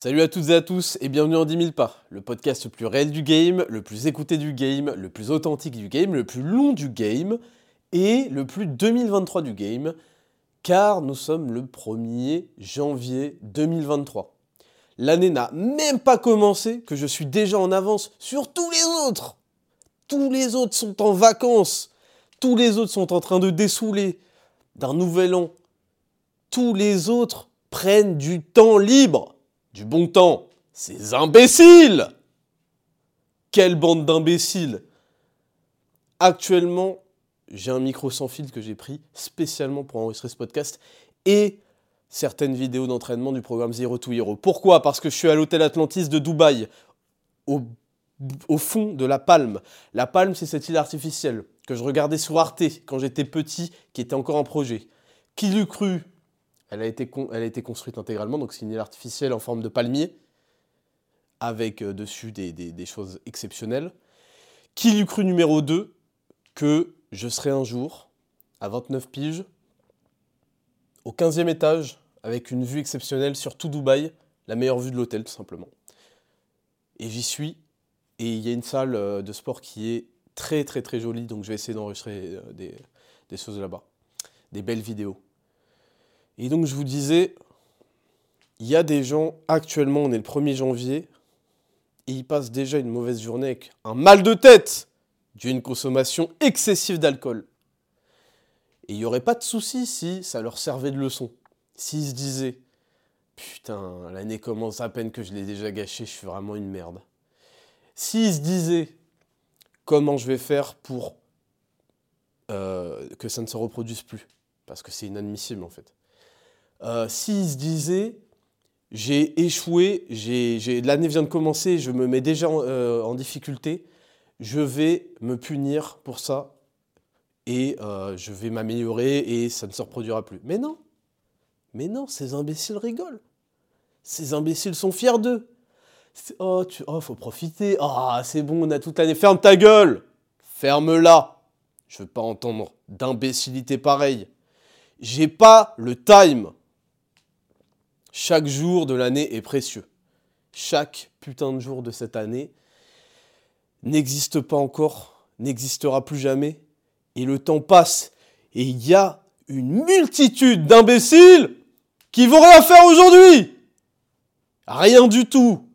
Salut à toutes et à tous et bienvenue en 10 000 pas, le podcast le plus réel du game, le plus écouté du game, le plus authentique du game, le plus long du game et le plus 2023 du game, car nous sommes le 1er janvier 2023. L'année n'a même pas commencé que je suis déjà en avance sur tous les autres. Tous les autres sont en vacances. Tous les autres sont en train de dessouler d'un nouvel an. Tous les autres prennent du temps libre du bon temps. Ces imbéciles Quelle bande d'imbéciles Actuellement, j'ai un micro sans fil que j'ai pris spécialement pour enregistrer ce podcast et certaines vidéos d'entraînement du programme Zero to Hero. Pourquoi? Parce que je suis à l'hôtel Atlantis de Dubaï, au, fond de la Palme. La Palme, c'est cette île artificielle que je regardais sur Arte quand j'étais petit, qui était encore en projet. Qui l'eût cru? Elle a été, construite intégralement, donc c'est une île artificielle en forme de palmier, avec euh, dessus des, choses exceptionnelles. Qui l'eût cru numéro 2 que je serai un jour, à 29 piges, au 15e étage, avec une vue exceptionnelle sur tout Dubaï, la meilleure vue de l'hôtel tout simplement. Et j'y suis, et il y a une salle euh, de sport qui est très très très jolie, donc je vais essayer d'enregistrer euh, des choses là-bas, des belles vidéos. Et donc je vous disais, il y a des gens, actuellement on est le 1er janvier, et ils passent déjà une mauvaise journée avec un mal de tête dû à une consommation excessive d'alcool. Et il n'y aurait pas de souci si ça leur servait de leçon. S'ils se disaient, putain, l'année commence à peine que je l'ai déjà gâché, je suis vraiment une merde. S'ils se disaient, comment je vais faire pour euh, que ça ne se reproduise plus? Parce que c'est inadmissible en fait. Euh, s'il se disait, j'ai échoué, l'année vient de commencer, je me mets déjà euh, en, difficulté, je vais me punir pour ça et euh, je vais m'améliorer et ça ne se reproduira plus. Mais non, mais non, ces imbéciles rigolent. Ces imbéciles sont fiers d'eux. Oh, tu, oh, faut profiter. Ah, c'est bon, on a toute l'année. Ferme ta gueule. Ferme-la. Je veux pas entendre d'imbécilité pareille. J'ai pas le time. Chaque jour de l'année est précieux. Chaque putain de jour de cette année n'existe pas encore, n'existera plus jamais. Et le temps passe. Et il y a une multitude d'imbéciles qui vont rien faire aujourd'hui. Rien du tout.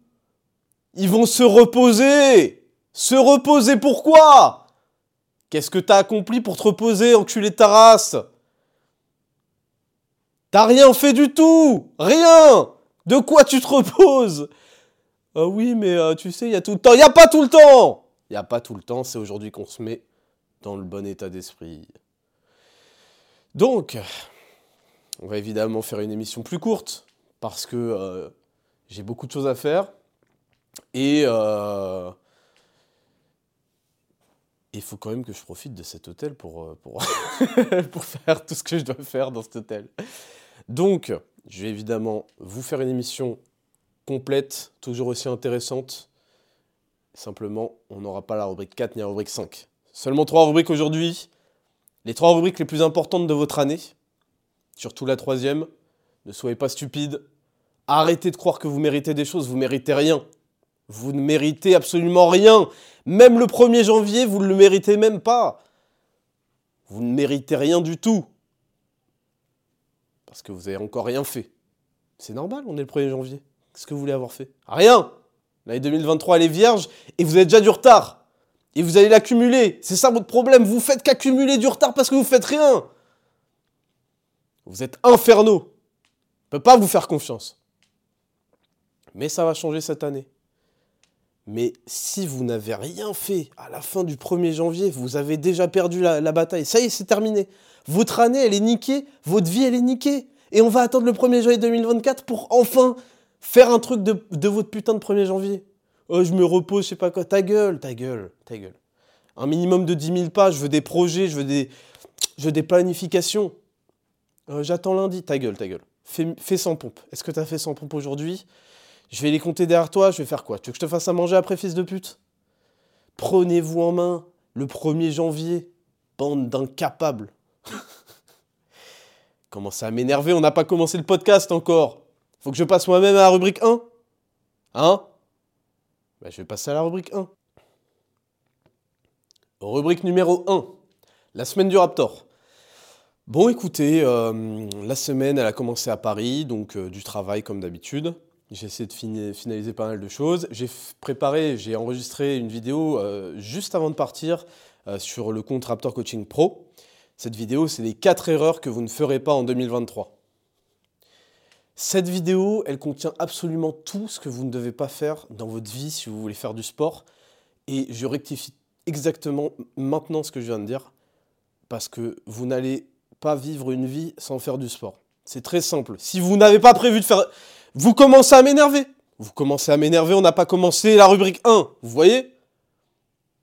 Ils vont se reposer. Se reposer pourquoi? Qu'est-ce que t'as accompli pour te reposer, enculé de ta race? T'as rien fait du tout Rien De quoi tu te reposes? Ah oui, mais euh, tu sais, il y a tout le temps. Il a pas tout le temps Il a pas tout le temps, c'est aujourd'hui qu'on se met dans le bon état d'esprit. Donc, on va évidemment faire une émission plus courte, parce que euh, j'ai beaucoup de choses à faire. Et il faut quand même que je profite de cet hôtel pour, pour, pour faire tout ce que je dois faire dans cet hôtel. Donc, je vais évidemment vous faire une émission complète, toujours aussi intéressante. Simplement, on n'aura pas la rubrique 4 ni la rubrique 5. Seulement trois rubriques aujourd'hui. Les trois rubriques les plus importantes de votre année. Surtout la troisième. Ne soyez pas stupides. Arrêtez de croire que vous méritez des choses. Vous méritez rien. Vous ne méritez absolument rien. Même le 1er janvier, vous ne le méritez même pas. Vous ne méritez rien du tout parce que vous n'avez encore rien fait. C'est normal, on est le 1er janvier. Qu'est-ce que vous voulez avoir fait? Rien L'année 2023, elle est vierge et vous avez déjà du retard. Et vous allez l'accumuler. C'est ça votre problème. Vous faites qu'accumuler du retard parce que vous faites rien. Vous êtes infernaux. Je ne peux pas vous faire confiance. Mais ça va changer cette année. Mais si vous n'avez rien fait à la fin du 1er janvier, vous avez déjà perdu la, bataille. Ça y est, c'est terminé. Votre année, elle est niquée, votre vie, elle est niquée. Et on va attendre le 1er janvier 2024 pour enfin faire un truc de, votre putain de 1er janvier. Oh, je me repose, je sais pas quoi. Ta gueule, ta gueule, ta gueule. Un minimum de 10 000 pas, je veux des projets, je veux des, je veux des planifications. Euh, j'attends lundi, ta gueule, ta gueule. Fais, fais 100 pompes. Est-ce que tu as fait 100 pompes aujourd'hui? Je vais les compter derrière toi, je vais faire quoi? Tu veux que je te fasse à manger après, fils de pute? Prenez-vous en main le 1er janvier, bande d'incapables. Commence à m'énerver, on n'a pas commencé le podcast encore. Faut que je passe moi-même à la rubrique 1 Hein? Bah, Je vais passer à la rubrique 1. Rubrique numéro 1. La semaine du Raptor. Bon, écoutez, euh, la semaine, elle a commencé à Paris, donc euh, du travail comme d'habitude. J'ai essayé de finaliser pas mal de choses. J'ai préparé, j'ai enregistré une vidéo euh, juste avant de partir sur le compte Raptor Coaching Pro. Cette vidéo, c'est les 4 erreurs que vous ne ferez pas en 2023. Cette vidéo, elle contient absolument tout ce que vous ne devez pas faire dans votre vie si vous voulez faire du sport. Et je rectifie exactement maintenant ce que je viens de dire, parce que vous n'allez pas vivre une vie sans faire du sport. C'est très simple. Si vous n'avez pas prévu de faire... Vous commencez à m'énerver. Vous commencez à m'énerver, on n'a pas commencé la rubrique 1. Vous voyez?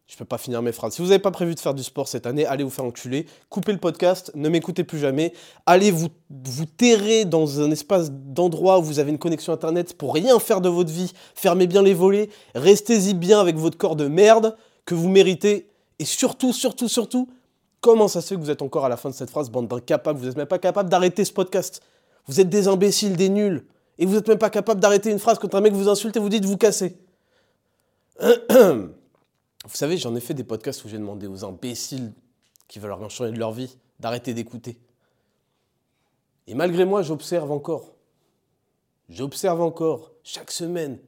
Je peux pas finir mes phrases. Si vous n'avez pas prévu de faire du sport cette année, allez vous faire enculer, coupez le podcast, ne m'écoutez plus jamais, allez vous, vous terrer dans un espace d'endroit où vous avez une connexion internet pour rien faire de votre vie, fermez bien les volets, restez-y bien avec votre corps de merde que vous méritez, et surtout, surtout, surtout, comment ça se que vous êtes encore à la fin de cette phrase, bande d'incapables, vous n'êtes même pas capable d'arrêter ce podcast? Vous êtes des imbéciles, des nuls, et vous n'êtes même pas capable d'arrêter une phrase quand un mec vous insulte et vous dit de vous casser. Vous savez, j'en ai fait des podcasts où j'ai demandé aux imbéciles qui veulent rien changer de leur vie d'arrêter d'écouter. Et malgré moi, j'observe encore. J'observe encore, chaque semaine,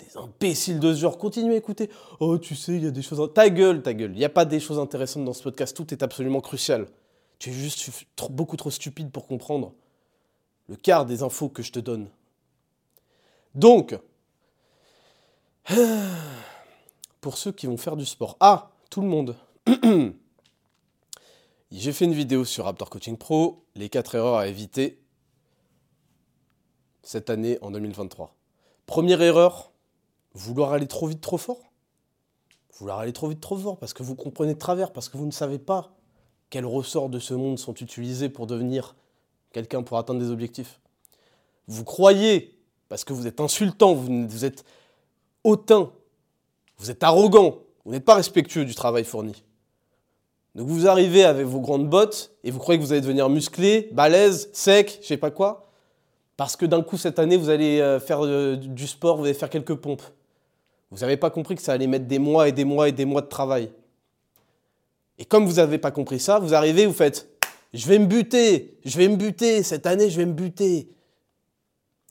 des imbéciles de ce genre. Continuez à écouter. Oh, tu sais, il y a des choses. Ta gueule, ta gueule. Il n'y a pas des choses intéressantes dans ce podcast. Tout est absolument crucial. Tu es juste beaucoup trop stupide pour comprendre le quart des infos que je te donne. Donc, pour ceux qui vont faire du sport. Ah, tout le monde. J'ai fait une vidéo sur Raptor Coaching Pro, les 4 erreurs à éviter cette année en 2023. Première erreur, vouloir aller trop vite, trop fort. Vouloir aller trop vite, trop fort parce que vous comprenez de travers, parce que vous ne savez pas quels ressorts de ce monde sont utilisés pour devenir quelqu'un pour atteindre des objectifs. Vous croyez, parce que vous êtes insultant, vous, êtes hautain, vous êtes arrogant, vous n'êtes pas respectueux du travail fourni. Donc vous arrivez avec vos grandes bottes et vous croyez que vous allez devenir musclé, balèze, sec, je sais pas quoi, parce que d'un coup cette année vous allez euh, faire euh, du sport, vous allez faire quelques pompes. Vous n'avez pas compris que ça allait mettre des mois et des mois et des mois de travail. Et comme vous n'avez pas compris ça, vous arrivez, vous faites Je vais me buter, je vais me buter, cette année je vais me buter.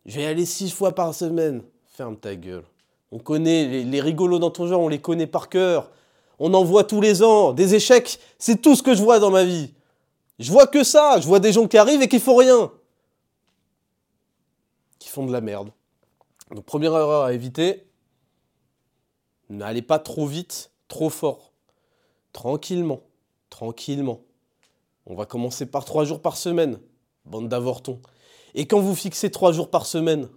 Je vais y aller six fois par semaine. Ferme ta gueule. On connaît les, rigolos dans ton genre, on les connaît par cœur. On en voit tous les ans. Des échecs, c'est tout ce que je vois dans ma vie. Je vois que ça. Je vois des gens qui arrivent et qui font rien. Qui font de la merde. Donc première erreur à éviter, n'allez pas trop vite, trop fort. Tranquillement, tranquillement. On va commencer par trois jours par semaine, bande d'avortons. Et quand vous fixez trois jours par semaine,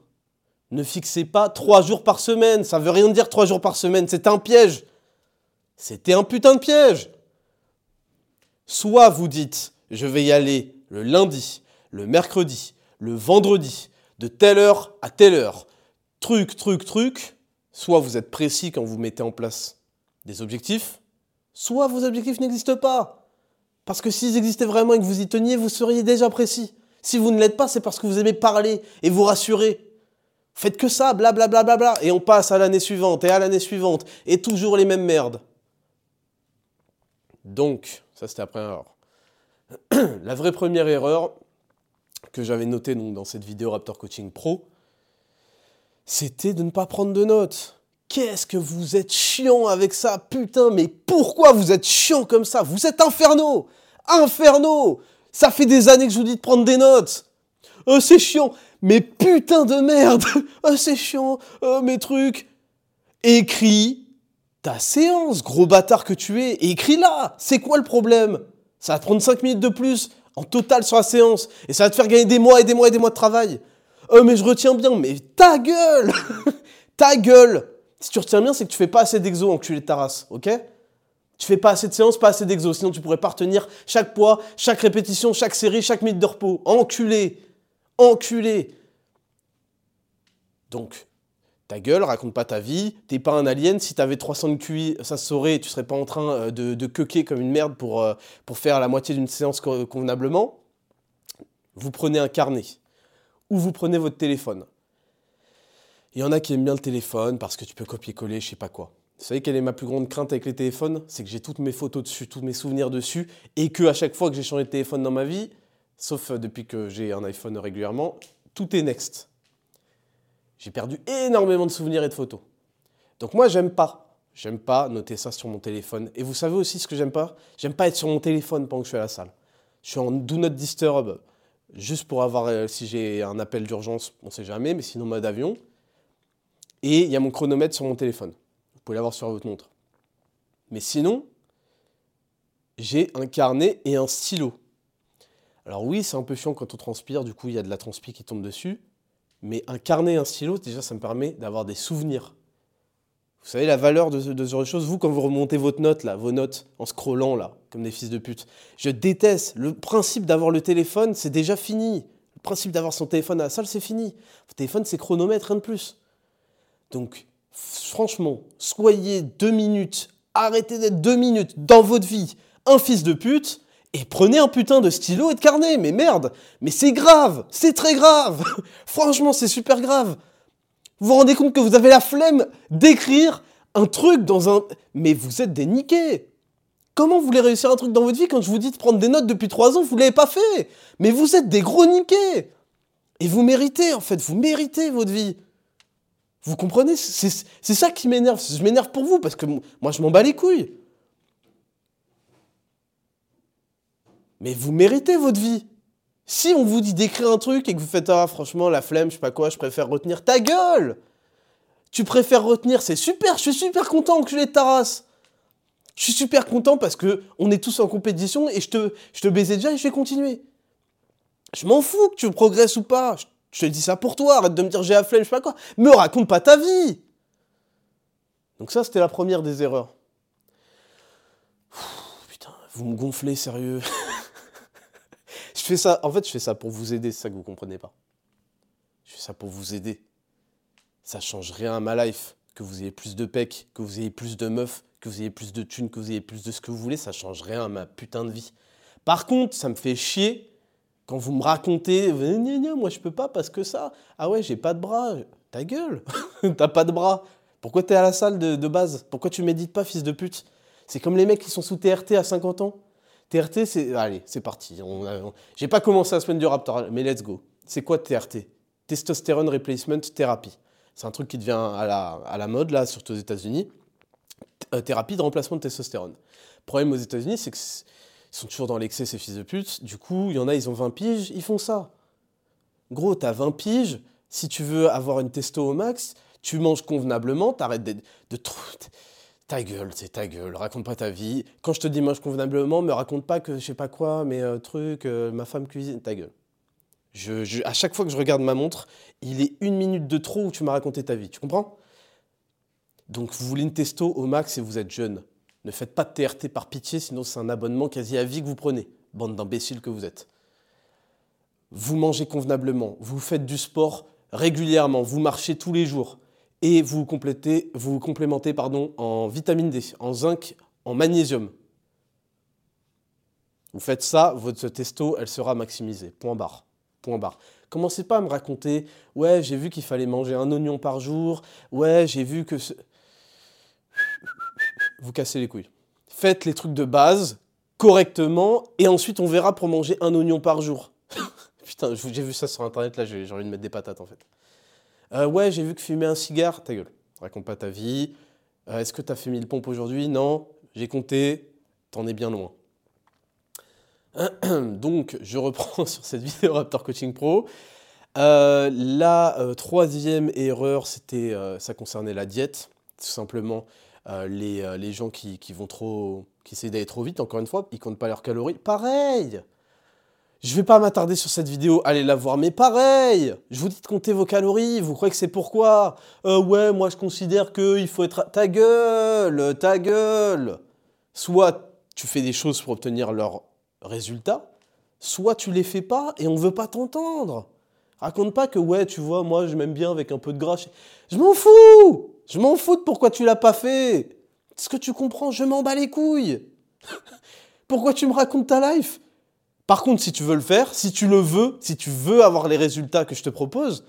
ne fixez pas trois jours par semaine. Ça veut rien dire trois jours par semaine. C'est un piège. C'était un putain de piège. Soit vous dites, je vais y aller le lundi, le mercredi, le vendredi, de telle heure à telle heure. Truc, truc, truc. Soit vous êtes précis quand vous mettez en place des objectifs, soit vos objectifs n'existent pas. Parce que s'ils existaient vraiment et que vous y teniez, vous seriez déjà précis. Si vous ne l'êtes pas, c'est parce que vous aimez parler et vous rassurer. Faites que ça, blablabla, bla, bla, bla, et on passe à l'année suivante, et à l'année suivante, et toujours les mêmes merdes. Donc, ça c'était après première erreur. La vraie première erreur que j'avais notée donc, dans cette vidéo Raptor Coaching Pro, c'était de ne pas prendre de notes. Qu'est-ce que vous êtes chiant avec ça, putain, mais pourquoi vous êtes chiant comme ça? Vous êtes infernaux Infernaux Ça fait des années que je vous dis de prendre des notes. Oh, c'est chiant! Mais putain de merde! Oh, c'est chiant! Oh, mes trucs! Écris ta séance, gros bâtard que tu es, écris-la! C'est quoi le problème? Ça va te prendre 5 minutes de plus en total sur la séance, et ça va te faire gagner des mois et des mois et des mois de travail. Oh, mais je retiens bien, mais ta gueule! Ta gueule Si tu retiens bien, c'est que tu fais pas assez d'exo, enculé de ta race, ok? Tu fais pas assez de séances, pas assez d'exo, sinon tu pourrais pas retenir chaque poids, chaque répétition, chaque série, chaque minute de repos. Enculé enculé. Donc, ta gueule, raconte pas ta vie, t'es pas un alien, si t'avais 300 de QI, ça se saurait, tu serais pas en train euh, de, de comme une merde euh, pour faire la moitié d'une séance convenablement. Vous prenez un carnet, ou vous prenez votre téléphone. Il y en a qui aiment bien le téléphone parce que tu peux copier-coller, je sais pas quoi. Vous savez quelle est ma plus grande crainte avec les téléphones? C'est que j'ai toutes mes photos dessus, tous mes souvenirs dessus, et que à chaque fois que j'ai changé de téléphone dans ma vie, sauf euh, depuis que j'ai un iPhone régulièrement, tout est next. J'ai perdu énormément de souvenirs et de photos. Donc moi, j'aime pas. J'aime pas noter ça sur mon téléphone. Et vous savez aussi ce que j'aime pas? J'aime pas être sur mon téléphone pendant que je suis à la salle. Je suis en do not disturb, juste pour avoir, euh, si j'ai un appel d'urgence, on sait jamais, mais sinon mode avion. Et il y a mon chronomètre sur mon téléphone pouvez l'avoir sur votre montre. Mais sinon, j'ai un carnet et un stylo. Alors oui, c'est un peu chiant quand on transpire, du coup il y a de la transpi qui tombe dessus. Mais un carnet et un stylo, déjà ça me permet d'avoir des souvenirs. Vous savez la valeur de, ce genre de choses Vous, quand vous remontez votre note, là, vos notes, en scrollant, là, comme des fils de pute, je déteste. Le principe d'avoir le téléphone, c'est déjà fini. Le principe d'avoir son téléphone à la salle, c'est fini. Votre téléphone, c'est chronomètre, rien de plus. Donc, franchement, soyez deux minutes, arrêtez d'être deux minutes dans votre vie un fils de pute et prenez un putain de stylo et de carnet. Mais merde, mais c'est grave, c'est très grave. franchement, c'est super grave. Vous vous rendez compte que vous avez la flemme d'écrire un truc dans un... Mais vous êtes des niqués. Comment vous réussir un truc dans votre vie quand je vous dis de prendre des notes depuis trois ans, vous ne l'avez pas fait? Mais vous êtes des gros niqués. Et vous méritez, en fait, vous méritez votre vie. Vous comprenez C'est ça qui m'énerve. Je m'énerve pour vous parce que moi, je m'en bats les couilles. Mais vous méritez votre vie. Si on vous dit d'écrire un truc et que vous faites Ah, franchement, la flemme, je sais pas quoi, je préfère retenir ta gueule Tu préfères retenir, c'est super, je suis super content que je les tarasse. Je suis super content parce que on est tous en compétition et je te, je te baisais déjà et je vais continuer. Je m'en fous que tu progresses ou pas. Te dis ça pour toi, arrête de me dire j'ai la flemme, je sais pas quoi. Me raconte pas ta vie. Donc ça, c'était la première des erreurs. putain, vous me gonflez, sérieux. je fais ça, en fait, je fais ça pour vous aider, c'est ça que vous comprenez pas. Je fais ça pour vous aider. Ça change rien à ma life. Que vous ayez plus de pecs, que vous ayez plus de meufs, que vous ayez plus de thunes, que vous ayez plus de ce que vous voulez, ça change rien à ma putain de vie. Par contre, ça me fait chier quand vous me racontez, moi je peux pas parce que ça, ah ouais, j'ai pas de bras, ta gueule, t'as pas de bras. Pourquoi t'es à la salle de, base? Pourquoi tu médites pas, fils de pute? C'est comme les mecs qui sont sous TRT à 50 ans. TRT, c'est. Allez, c'est parti. J'ai pas commencé la semaine du Raptor, mais let's go. C'est quoi TRT Testosterone Replacement Therapy. C'est un truc qui devient à la, à la mode, là, surtout aux États-Unis. Euh, thérapie de remplacement de testostérone. Le problème aux États-Unis, c'est que ils sont toujours dans l'excès, ces fils de pute. Du coup, il y en a, ils ont 20 piges, ils font ça. Gros, t'as 20 piges, si tu veux avoir une testo au max, tu manges convenablement, t'arrêtes de, de. Ta gueule, c'est ta gueule, raconte pas ta vie. Quand je te dis mange convenablement, me raconte pas que je sais pas quoi, mais euh, truc, euh, ma femme cuisine, ta gueule. Je, à chaque fois que je regarde ma montre, il est une minute de trop où tu m'as raconté ta vie, tu comprends? Donc vous voulez une testo au max et vous êtes jeune. Ne faites pas de TRT par pitié, sinon c'est un abonnement quasi à vie que vous prenez, bande d'imbéciles que vous êtes. Vous mangez convenablement, vous faites du sport régulièrement, vous marchez tous les jours et vous, complétez, vous complémentez pardon, en vitamine D, en zinc, en magnésium. Vous faites ça, votre testo, elle sera maximisée. Point barre. Point barre. Commencez pas à me raconter, ouais, j'ai vu qu'il fallait manger un oignon par jour, ouais, j'ai vu que vous cassez les couilles. Faites les trucs de base correctement et ensuite on verra pour manger un oignon par jour. Putain, j'ai vu ça sur internet, là j'ai envie de mettre des patates en fait. Euh, ouais, j'ai vu que fumer un cigare, ta gueule, raconte pas ta vie. Euh, est-ce que t'as fait 1000 pompes aujourd'hui? Non, j'ai compté, t'en es bien loin. Donc, je reprends sur cette vidéo Raptor Coaching Pro. Euh, la troisième erreur, c'était, ça concernait la diète. Tout simplement, les, euh, les, gens qui, qui, vont trop, qui essaient d'aller trop vite, encore une fois, ils comptent pas leurs calories. Pareil Je vais pas m'attarder sur cette vidéo, allez la voir, mais pareil Je vous dis de compter vos calories, vous croyez que c'est pourquoi? Euh, Ouais, moi je considère qu'il faut être... Ta gueule Ta gueule Soit tu fais des choses pour obtenir leurs résultats, soit tu les fais pas et on veut pas t'entendre. Raconte pas que ouais, tu vois, moi je m'aime bien avec un peu de gras. Je m'en fous je m'en fous de pourquoi tu l'as pas fait. Est-ce que tu comprends Je m'en bats les couilles. pourquoi tu me racontes ta life? Par contre, si tu veux le faire, si tu le veux, si tu veux avoir les résultats que je te propose,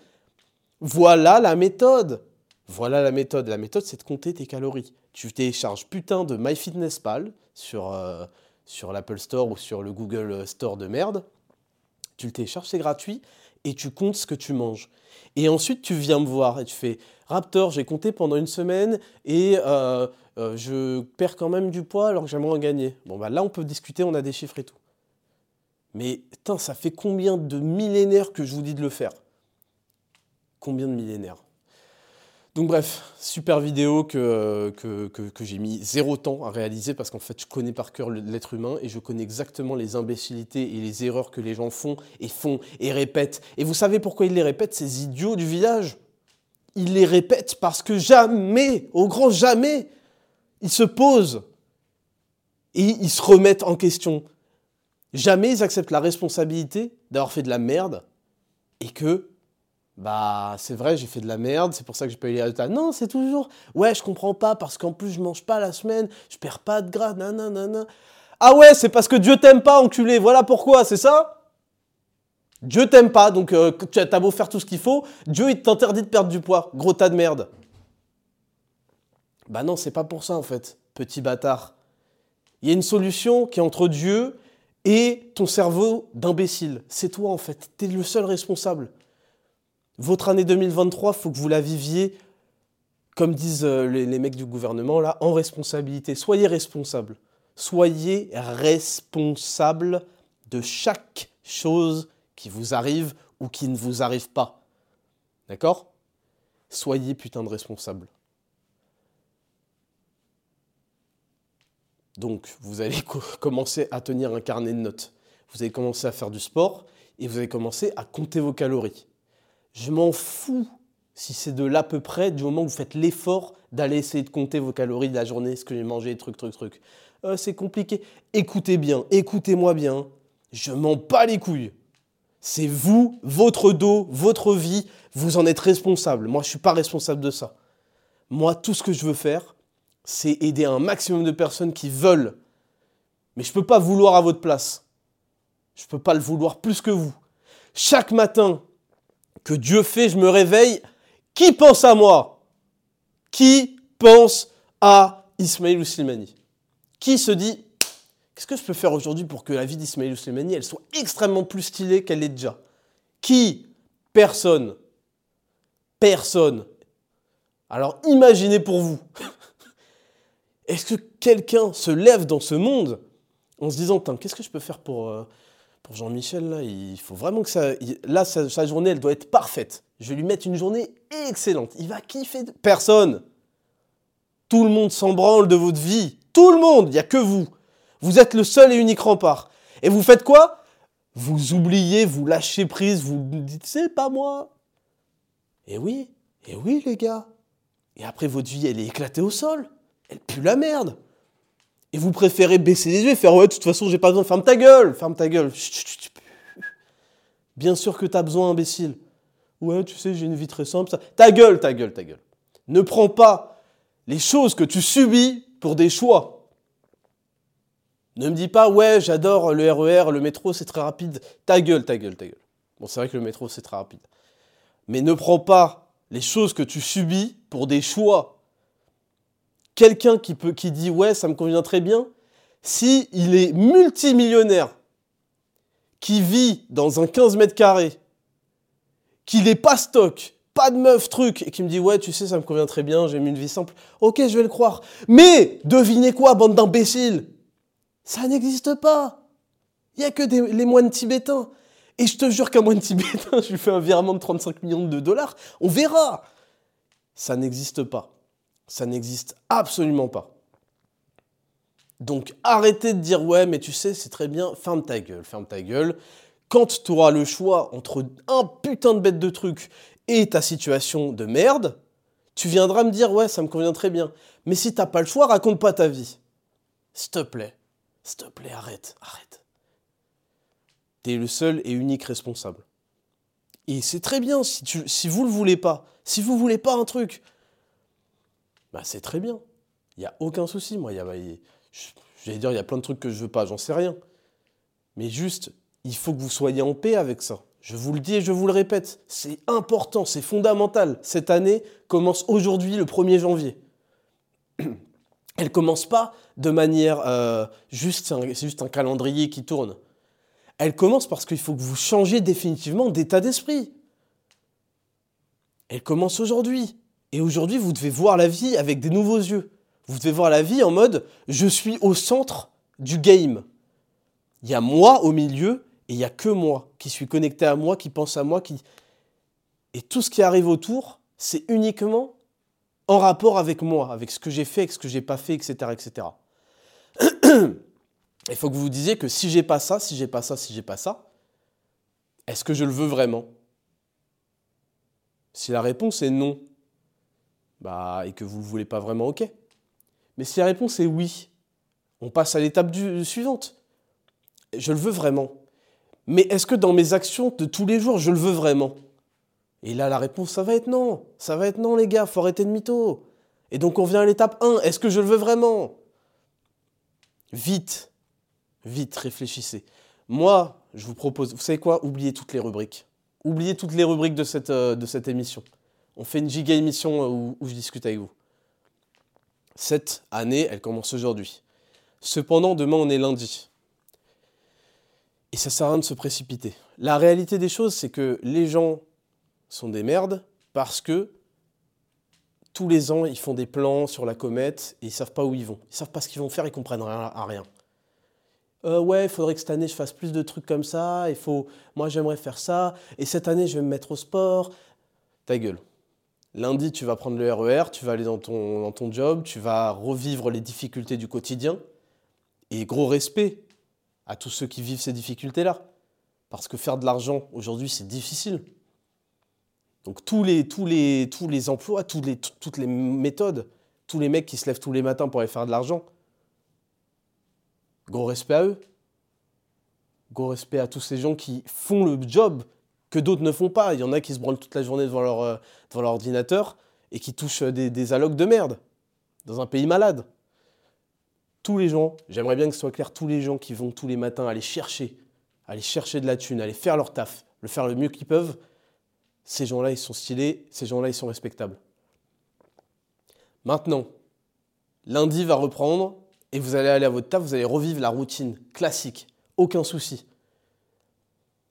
Voilà la méthode. Voilà la méthode. La méthode, c'est de compter tes calories. Tu télécharges putain de MyFitnessPal sur, euh, sur l'Apple Store ou sur le Google Store de merde. Tu le télécharges, c'est gratuit, et tu comptes ce que tu manges. Et ensuite, tu viens me voir et tu fais Raptor, j'ai compté pendant une semaine et euh, euh, je perds quand même du poids alors que j'aimerais en gagner. Bon, bah là, on peut discuter, on a des chiffres et tout. Mais putain, ça fait combien de millénaires que je vous dis de le faire? Combien de millénaires? Donc bref, super vidéo que, que, j'ai mis zéro temps à réaliser parce qu'en fait je connais par cœur l'être humain et je connais exactement les imbécilités et les erreurs que les gens font et font et répètent. Et vous savez pourquoi ils les répètent, ces idiots du village? Ils les répètent parce que jamais, au grand jamais, ils se posent et ils se remettent en question. Jamais ils acceptent la responsabilité d'avoir fait de la merde et que bah c'est vrai, j'ai fait de la merde, c'est pour ça que j'ai pas eu les résultats. Non, c'est toujours, ouais, je comprends pas parce qu'en plus je mange pas la semaine, je perds pas de gras, nanana. Ah ouais, c'est parce que Dieu t'aime pas, enculé, voilà pourquoi, c'est ça? Dieu t'aime pas, donc euh, tu as beau faire tout ce qu'il faut, Dieu il t'interdit de perdre du poids, gros tas de merde. Bah non, c'est pas pour ça en fait, petit bâtard. Il y a une solution qui est entre Dieu et ton cerveau d'imbécile. C'est toi en fait, t'es le seul responsable. Votre année 2023, il faut que vous la viviez, comme disent euh, les, mecs du gouvernement, là, en responsabilité. Soyez responsable. Soyez responsable de chaque chose qui vous arrive ou qui ne vous arrive pas. D'accord? Soyez putain de responsable. Donc, vous allez commencer à tenir un carnet de notes. Vous allez commencer à faire du sport et vous allez commencer à compter vos calories. Je m'en fous si c'est de l'à peu près du moment où vous faites l'effort d'aller essayer de compter vos calories de la journée, ce que j'ai mangé, truc, truc, truc. Euh, c'est compliqué. Écoutez bien, écoutez-moi bien. Je m'en bats les couilles. C'est vous, votre dos, votre vie. Vous en êtes responsable. Moi, je ne suis pas responsable de ça. Moi, tout ce que je veux faire, c'est aider un maximum de personnes qui veulent. Mais je ne peux pas vouloir à votre place. Je ne peux pas le vouloir plus que vous. Chaque matin, que Dieu fait, je me réveille. Qui pense à moi? Qui pense à Ismaël Slimani Qui se dit Qu'est-ce que je peux faire aujourd'hui pour que la vie d'Ismaël Slimani soit extrêmement plus stylée qu'elle est déjà? Qui? Personne. Personne. Alors imaginez pour vous. Est-ce que quelqu'un se lève dans ce monde en se disant qu'est-ce que je peux faire pour, euh, Jean-Michel, là, il faut vraiment que ça. Là, sa, journée, elle doit être parfaite. Je vais lui mettre une journée excellente. Il va kiffer. Personne. Tout le monde s'en branle de votre vie. Tout le monde. Il n'y a que vous. Vous êtes le seul et unique rempart. Et vous faites quoi? Vous oubliez, vous lâchez prise, vous dites c'est pas moi. Et oui, et oui, les gars. Et après, votre vie, elle est éclatée au sol. Elle pue la merde. Et vous préférez baisser les yeux et faire ouais, de toute façon, j'ai pas besoin. Ferme ta gueule, ferme ta gueule. Bien sûr que t'as besoin, imbécile. Ouais, tu sais, j'ai une vie très simple. Ta gueule, ta gueule, ta gueule. Ne prends pas les choses que tu subis pour des choix. Ne me dis pas, ouais, j'adore le RER, e le métro, c'est très rapide. Ta gueule, ta gueule, ta gueule. Bon, c'est vrai que le métro, c'est très rapide. Mais ne prends pas les choses que tu subis pour des choix quelqu'un qui, peut, qui dit ouais, ça me convient très bien, si est multimillionnaire, qui vit dans un 15 mètres carrés, qu'il n'est pas stock, pas de meuf, truc, et qui me dit ouais, tu sais, ça me convient très bien, j'ai mis une vie simple, ok, je vais le croire. Mais devinez quoi, bande d'imbéciles? Ça n'existe pas. Il n'y a que les moines tibétains. Et je te jure qu'un moine tibétain, je lui fais un virement de 35 millions de dollars, on verra. Ça n'existe pas. Ça n'existe absolument pas. Donc arrêtez de dire ouais mais tu sais c'est très bien, ferme ta gueule, ferme ta gueule. Quand tu auras le choix entre un putain de bête de truc et ta situation de merde, tu viendras me dire ouais ça me convient très bien. Mais si t'as pas le choix, raconte pas ta vie. S'il te plaît, s'il te plaît, arrête, arrête. T'es le seul et unique responsable. Et c'est très bien si, tu, si le voulez pas. Si vous voulez pas un truc, bah, c'est très bien. Il n'y a aucun souci. Moi, j'allais dire, il y a plein de trucs que je veux pas, j'en sais rien. Mais juste, il faut que vous soyez en paix avec ça. Je vous le dis et je vous le répète, c'est important, c'est fondamental. Cette année commence aujourd'hui, le 1er janvier. Elle commence pas de manière euh, juste, c'est juste un calendrier qui tourne. Elle commence parce qu'il faut que vous changiez définitivement d'état d'esprit. Elle commence aujourd'hui. Et aujourd'hui, vous devez voir la vie avec des nouveaux yeux. Vous devez voir la vie en mode je suis au centre du game. Il y a moi au milieu et il n'y a que moi qui suis connecté à moi, qui pense à moi, qui... Et tout ce qui arrive autour, c'est uniquement en rapport avec moi, avec ce que j'ai fait, avec ce que j'ai pas fait, etc. etc. Il faut que vous vous disiez que si j'ai pas ça, si j'ai pas ça, si j'ai pas ça, est-ce que je le veux vraiment? Si la réponse est non, bah, et que vous ne le voulez pas vraiment, ok. Mais si la réponse est oui, on passe à l'étape suivante. Je le veux vraiment. Mais est-ce que dans mes actions de tous les jours, je le veux vraiment? Et là, la réponse, ça va être non. Ça va être non, les gars, faut arrêter de mytho. Et donc, on vient à l'étape 1. Est-ce que je le veux vraiment? Vite, vite, réfléchissez. Moi, je vous propose, vous savez quoi? Oubliez toutes les rubriques. Oubliez toutes les rubriques de cette, euh, de cette émission. On fait une giga émission où, où je discute avec vous. Cette année, elle commence aujourd'hui. Cependant, demain, on est lundi. Et ça sert à rien de se précipiter. La réalité des choses, c'est que les gens sont des merdes parce que tous les ans, ils font des plans sur la comète et ils savent pas où ils vont. Ils savent pas ce qu'ils vont faire, ils comprennent rien à rien. Euh, ouais, il faudrait que cette année je fasse plus de trucs comme ça. Il faut, moi j'aimerais faire ça. Et cette année je vais me mettre au sport. Ta gueule. Lundi, tu vas prendre le RER, e tu vas aller dans ton, dans ton job, tu vas revivre les difficultés du quotidien. Et gros respect à tous ceux qui vivent ces difficultés-là. Parce que faire de l'argent aujourd'hui, c'est difficile. Donc tous les, emplois, toutes les méthodes, tous les mecs qui se lèvent tous les matins pour aller faire de l'argent, gros respect à eux. Gros respect à tous ces gens qui font le job que d'autres ne font pas. Il y en a qui se branlent toute la journée devant leur, euh, ordinateur et qui touchent des, des allocs de merde dans un pays malade tous les gens, j'aimerais bien que ce soit clair, tous les gens qui vont tous les matins aller chercher, aller chercher de la thune, aller faire leur taf, le faire le mieux qu'ils peuvent, ces gens-là, ils sont stylés, ces gens-là, ils sont respectables. Maintenant, lundi va reprendre et vous allez aller à votre taf, vous allez revivre la routine classique, aucun souci.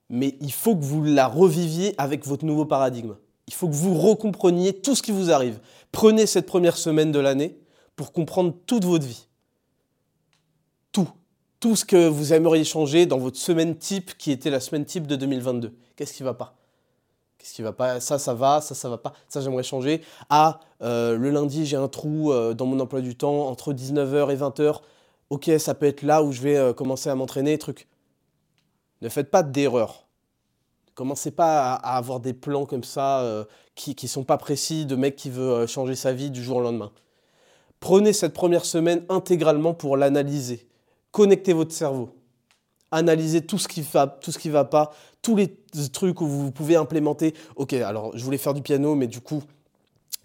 Mais il faut que vous la reviviez avec votre nouveau paradigme. Il faut que vous recompreniez tout ce qui vous arrive. Prenez cette première semaine de l'année pour comprendre toute votre vie tout. Tout ce que vous aimeriez changer dans votre semaine type qui était la semaine type de 2022. Qu'est-ce qui va pas? Qu'est-ce qui va pas? Ça, ça va, ça, ça va pas. Ça, j'aimerais changer. Ah, le lundi, j'ai un trou euh, dans mon emploi du temps entre 19h et 20h. Ok, ça peut être là où je vais euh, commencer à m'entraîner, truc. Ne faites pas d'erreur. Commencez pas à, avoir des plans comme ça qui ne sont pas précis de mec qui veut changer sa vie du jour au lendemain. Prenez cette première semaine intégralement pour l'analyser connectez votre cerveau. Analysez tout ce qui va, tout ce qui va pas, tous les trucs où vous pouvez implémenter. Ok, alors je voulais faire du piano, mais du coup,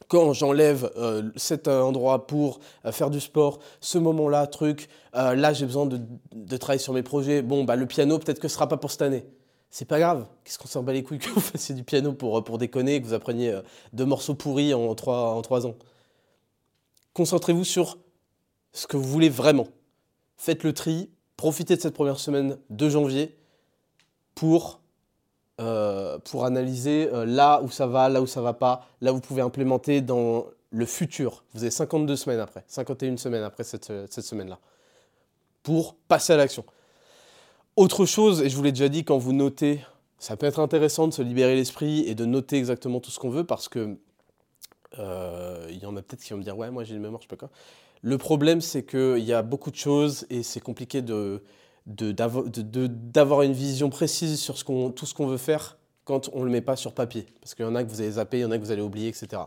quand j'enlève euh, cet endroit pour euh, faire du sport, ce moment-là, truc, euh, là j'ai besoin de, travailler sur mes projets. Bon, bah le piano, peut-être que ce sera pas pour cette année. C'est pas grave. Qu'est-ce qu'on s'en bat les couilles que vous fassiez du piano pour, pour déconner, que vous appreniez deux morceaux pourris en trois, en trois ans? Concentrez-vous sur ce que vous voulez vraiment faites le tri, profitez de cette première semaine de janvier pour, euh, pour analyser euh, là où ça va, là où ça va pas, là où vous pouvez implémenter dans le futur. Vous avez 52 semaines après, 51 semaines après cette, cette semaine-là, pour passer à l'action. Autre chose, et je vous l'ai déjà dit, quand vous notez, ça peut être intéressant de se libérer l'esprit et de noter exactement tout ce qu'on veut parce que euh, il y en a peut-être qui vont me dire ouais moi j'ai une mémoire je pas quoi le problème, c'est qu'il y a beaucoup de choses et c'est compliqué de, d'avoir une vision précise sur tout ce qu'on veut faire quand on ne le met pas sur papier. Parce qu'il y en a que vous allez zapper, il y en a que vous allez oublier, etc.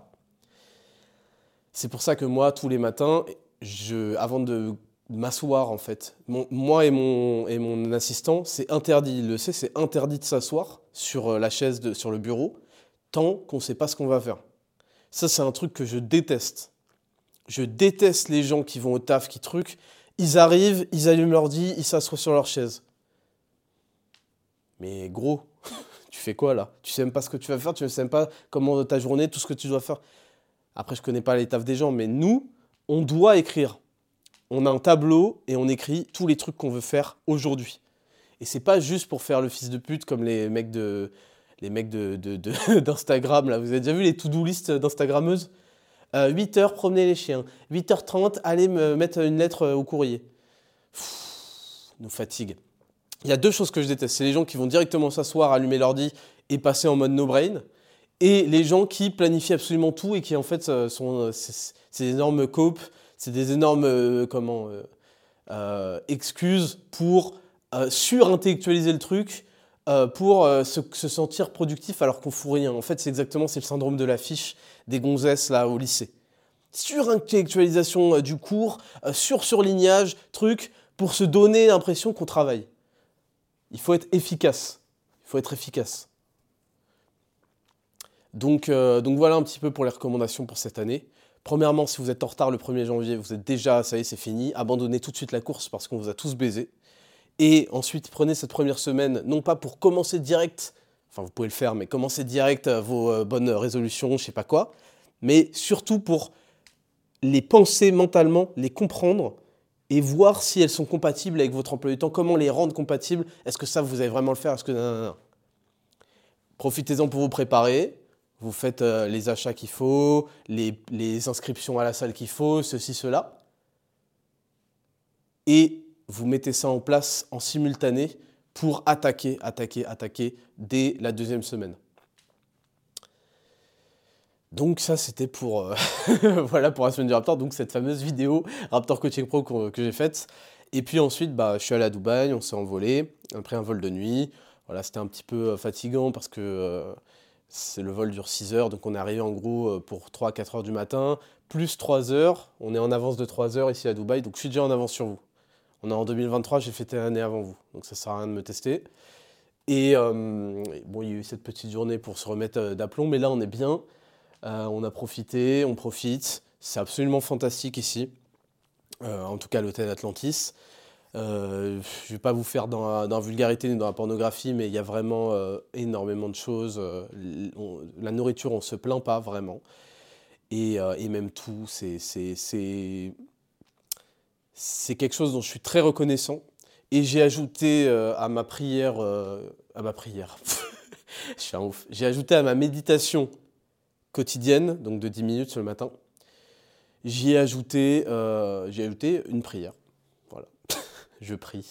C'est pour ça que moi, tous les matins, je, avant de m'asseoir, en fait, moi et mon, et mon assistant, c'est interdit, il le sait, c'est interdit de s'asseoir sur euh, la chaise, de, sur le bureau, tant qu'on ne sait pas ce qu'on va faire. Ça, c'est un truc que je déteste. Je déteste les gens qui vont au taf, qui truquent. Ils arrivent, ils allument l'ordi, ils s'assoient sur leur chaise. Mais gros, tu fais quoi là? Tu sais même pas ce que tu vas faire, tu ne sais même pas comment ta journée, tout ce que tu dois faire. Après, je connais pas l'étape des gens, mais nous, on doit écrire. On a un tableau et on écrit tous les trucs qu'on veut faire aujourd'hui. Et c'est pas juste pour faire le fils de pute comme les mecs de les mecs d'Instagram de, là. Vous avez déjà vu les to-do list d'Instagrammeuses 8h, euh, promener les chiens. 8h30, aller me mettre une lettre euh, au courrier. nous fatigue. Il y a deux choses que je déteste. C'est les gens qui vont directement s'asseoir, allumer l'ordi et passer en mode no-brain. Et les gens qui planifient absolument tout et qui en fait euh, sont ces énormes copes, c'est des énormes comment, excuses pour surintellectualiser le truc euh, pour euh, se, sentir productif alors qu'on fout rien. En fait, c'est exactement c'est le syndrome de l'affiche des gonzesses là au lycée. Surintellectualisation euh, du cours, sur-surlignage, truc, pour se donner l'impression qu'on travaille. Il faut être efficace. Il faut être efficace. Donc, donc voilà un petit peu pour les recommandations pour cette année. Premièrement, si vous êtes en retard le 1er janvier, vous êtes déjà, ça y est, c'est fini. Abandonnez tout de suite la course parce qu'on vous a tous baisé. Et ensuite, prenez cette première semaine, non pas pour commencer direct, enfin vous pouvez le faire, mais commencer direct euh, vos euh, bonnes résolutions, je sais pas quoi, mais surtout pour les penser mentalement, les comprendre et voir si elles sont compatibles avec votre emploi du temps, comment les rendre compatibles, est-ce que ça vous allez vraiment le faire, est-ce que... Profitez-en pour vous préparer, vous faites euh, les achats qu'il faut, les, les inscriptions à la salle qu'il faut, ceci, cela. Et vous mettez ça en place en simultané pour attaquer, attaquer, attaquer dès la deuxième semaine. Donc ça c'était pour euh, voilà pour la semaine du Raptor, donc cette fameuse vidéo Raptor Coaching Pro que, j'ai faite. Et puis ensuite bah, je suis allé à Dubaï, on s'est envolé, après un vol de nuit. Voilà, c'était un petit peu euh, fatigant parce que euh, le vol dure 6 heures, donc on est arrivé en gros pour 3-4 heures du matin, plus 3 heures, on est en avance de 3 heures ici à Dubaï, donc je suis déjà en avance sur vous. En 2023, j'ai fêté l'année avant vous, donc ça sert à rien de me tester. Et euh, bon, il y a eu cette petite journée pour se remettre euh, d'aplomb, mais là on est bien. Euh, on a profité, on profite. C'est absolument fantastique ici. en tout cas, l'hôtel Atlantis. je ne vais pas vous faire dans la, vulgarité ni dans la pornographie, mais il y a vraiment énormément de choses. la nourriture, on ne se plaint pas vraiment. Et, et même tout, c'est c'est quelque chose dont je suis très reconnaissant. Et j'ai ajouté euh, à ma prière, euh, à ma prière, je suis un ouf, j'ai ajouté à ma méditation quotidienne, donc de 10 minutes le matin, j'y ai euh, ajouté une prière. Voilà, je prie.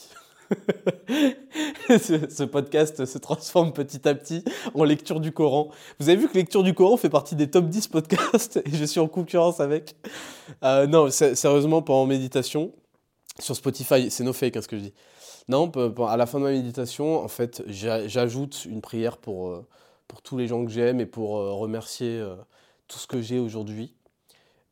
ce, podcast se transforme petit à petit en lecture du Coran. Vous avez vu que lecture du Coran fait partie des top 10 podcasts et je suis en concurrence avec. Euh, non, sérieusement, pendant méditation, sur Spotify, c'est no fake hein, ce que je dis. Non, à la fin de ma méditation, en fait, j'ajoute une prière pour, euh, pour tous les gens que j'aime et pour euh, remercier tout ce que j'ai aujourd'hui.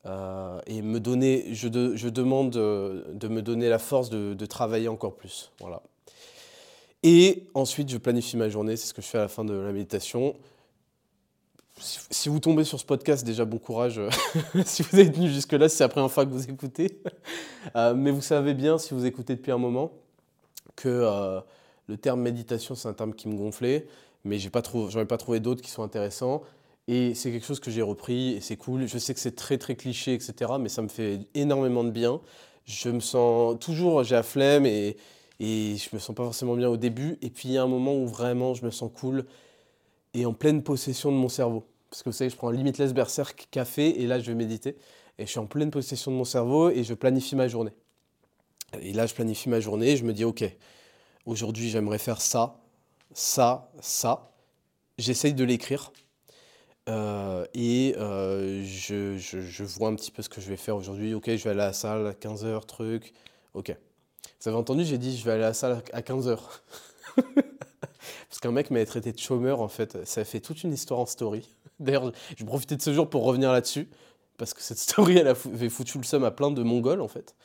Et me donner, je, demande de, me donner la force de, travailler encore plus. Voilà. Et ensuite, je planifie ma journée, c'est ce que je fais à la fin de la méditation si vous tombez sur ce podcast, déjà bon courage si vous êtes tenu jusque-là, c'est la première fois que vous écoutez. Euh, mais vous savez bien, si vous écoutez depuis un moment, que euh, le terme méditation, c'est un terme qui me gonflait, mais je n'en pas trouvé d'autres qui sont intéressants. Et c'est quelque chose que j'ai repris et c'est cool. Je sais que c'est très très cliché, etc., mais ça me fait énormément de bien. Je me sens toujours, j'ai la flemme et, et je me sens pas forcément bien au début. Et puis il y a un moment où vraiment je me sens cool et en pleine possession de mon cerveau. Parce que vous savez, je prends un Limitless Berserk café et là je vais méditer. Et je suis en pleine possession de mon cerveau et je planifie ma journée. Et là je planifie ma journée et je me dis ok, aujourd'hui j'aimerais faire ça, ça, ça. J'essaye de l'écrire. Euh, et euh, je, je, vois un petit peu ce que je vais faire aujourd'hui. Ok, je vais aller à la salle à 15h, truc. Ok. Vous avez entendu, j'ai dit je vais aller à la salle à 15h. Parce qu'un mec m'avait traité de chômeur, en fait. Ça fait toute une histoire en story. D'ailleurs, je profitais de ce jour pour revenir là-dessus. Parce que cette story, elle avait foutu le seum à plein de Mongols, en fait.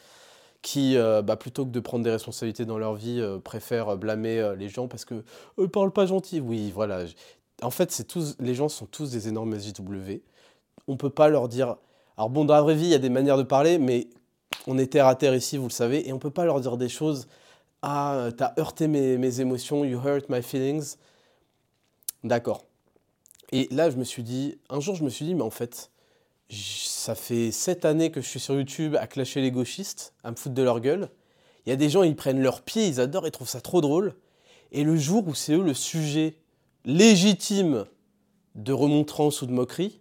Qui, euh, bah, plutôt que de prendre des responsabilités dans leur vie, préfèrent blâmer les gens parce que eux parlent pas gentil. Oui, voilà. En fait, c'est tous, les gens sont tous des énormes SJW. On peut pas leur dire. Alors bon, dans la vraie vie, il y a des manières de parler, mais on est terre à terre ici, vous le savez, et on peut pas leur dire des choses ah, t'as heurté mes, mes, émotions, you hurt my feelings. D'accord. Et là, je me suis dit, un jour, je me suis dit, mais en fait, ça fait sept années que je suis sur YouTube à clasher les gauchistes, à me foutre de leur gueule. Il y a des gens, ils prennent leurs pieds, ils adorent, ils trouvent ça trop drôle. Et le jour où c'est eux le sujet légitime de remontrance ou de moquerie,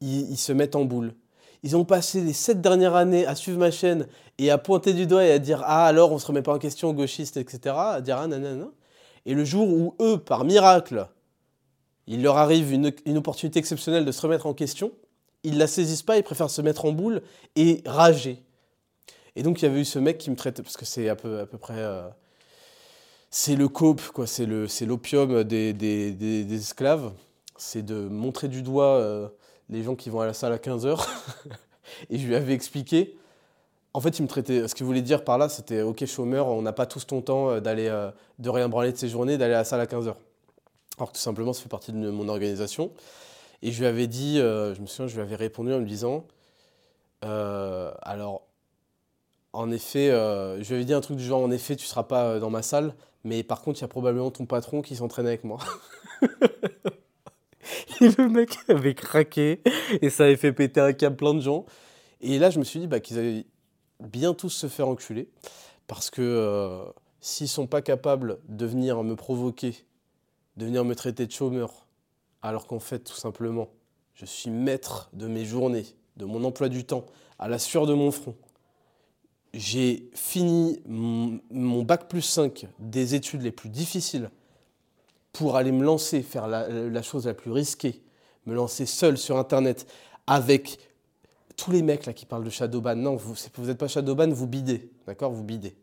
ils, se mettent en boule. Ils ont passé les sept dernières années à suivre ma chaîne et à pointer du doigt et à dire Ah, alors on se remet pas en question, gauchiste, etc. À dire Ah, nanana. Et le jour où eux, par miracle, il leur arrive une, une opportunité exceptionnelle de se remettre en question, ils la saisissent pas, ils préfèrent se mettre en boule et rager. Et donc il y avait eu ce mec qui me traitait, parce que c'est à peu, à peu près... Euh, c'est le cope, quoi, c'est l'opium des, des, des, esclaves. C'est de montrer du doigt euh, les gens qui vont à la salle à 15h. et je lui avais expliqué. En fait, il me traitait. Ce qu'il voulait dire par là, c'était Ok, chômeur, on n'a pas tous ton temps euh, d'aller, de rien branler de ses journées, d'aller à la salle à 15h. Alors que tout simplement, ça fait partie de mon organisation. Et je lui avais dit, je me souviens, je lui avais répondu en me disant Alors, en effet, euh, je lui avais dit un truc du genre, en effet, tu ne seras pas euh, dans ma salle, mais par contre, il y a probablement ton patron qui s'entraîne avec moi. le mec avait craqué, et ça avait fait péter un câble plein de gens. Et là, je me suis dit bah, qu'ils allaient bien tous se faire enculer, parce que euh, s'ils sont pas capables de venir me provoquer, de venir me traiter de chômeur, alors qu'en fait, tout simplement, je suis maître de mes journées, de mon emploi du temps, à la sueur de mon front, j'ai fini mon, bac plus 5 des études les plus difficiles pour aller me lancer, faire la, chose la plus risquée, me lancer seul sur Internet avec tous les mecs là qui parlent de Shadowban. Non, vous n'êtes pas Shadowban, vous bidez, d'accord? Vous bidez.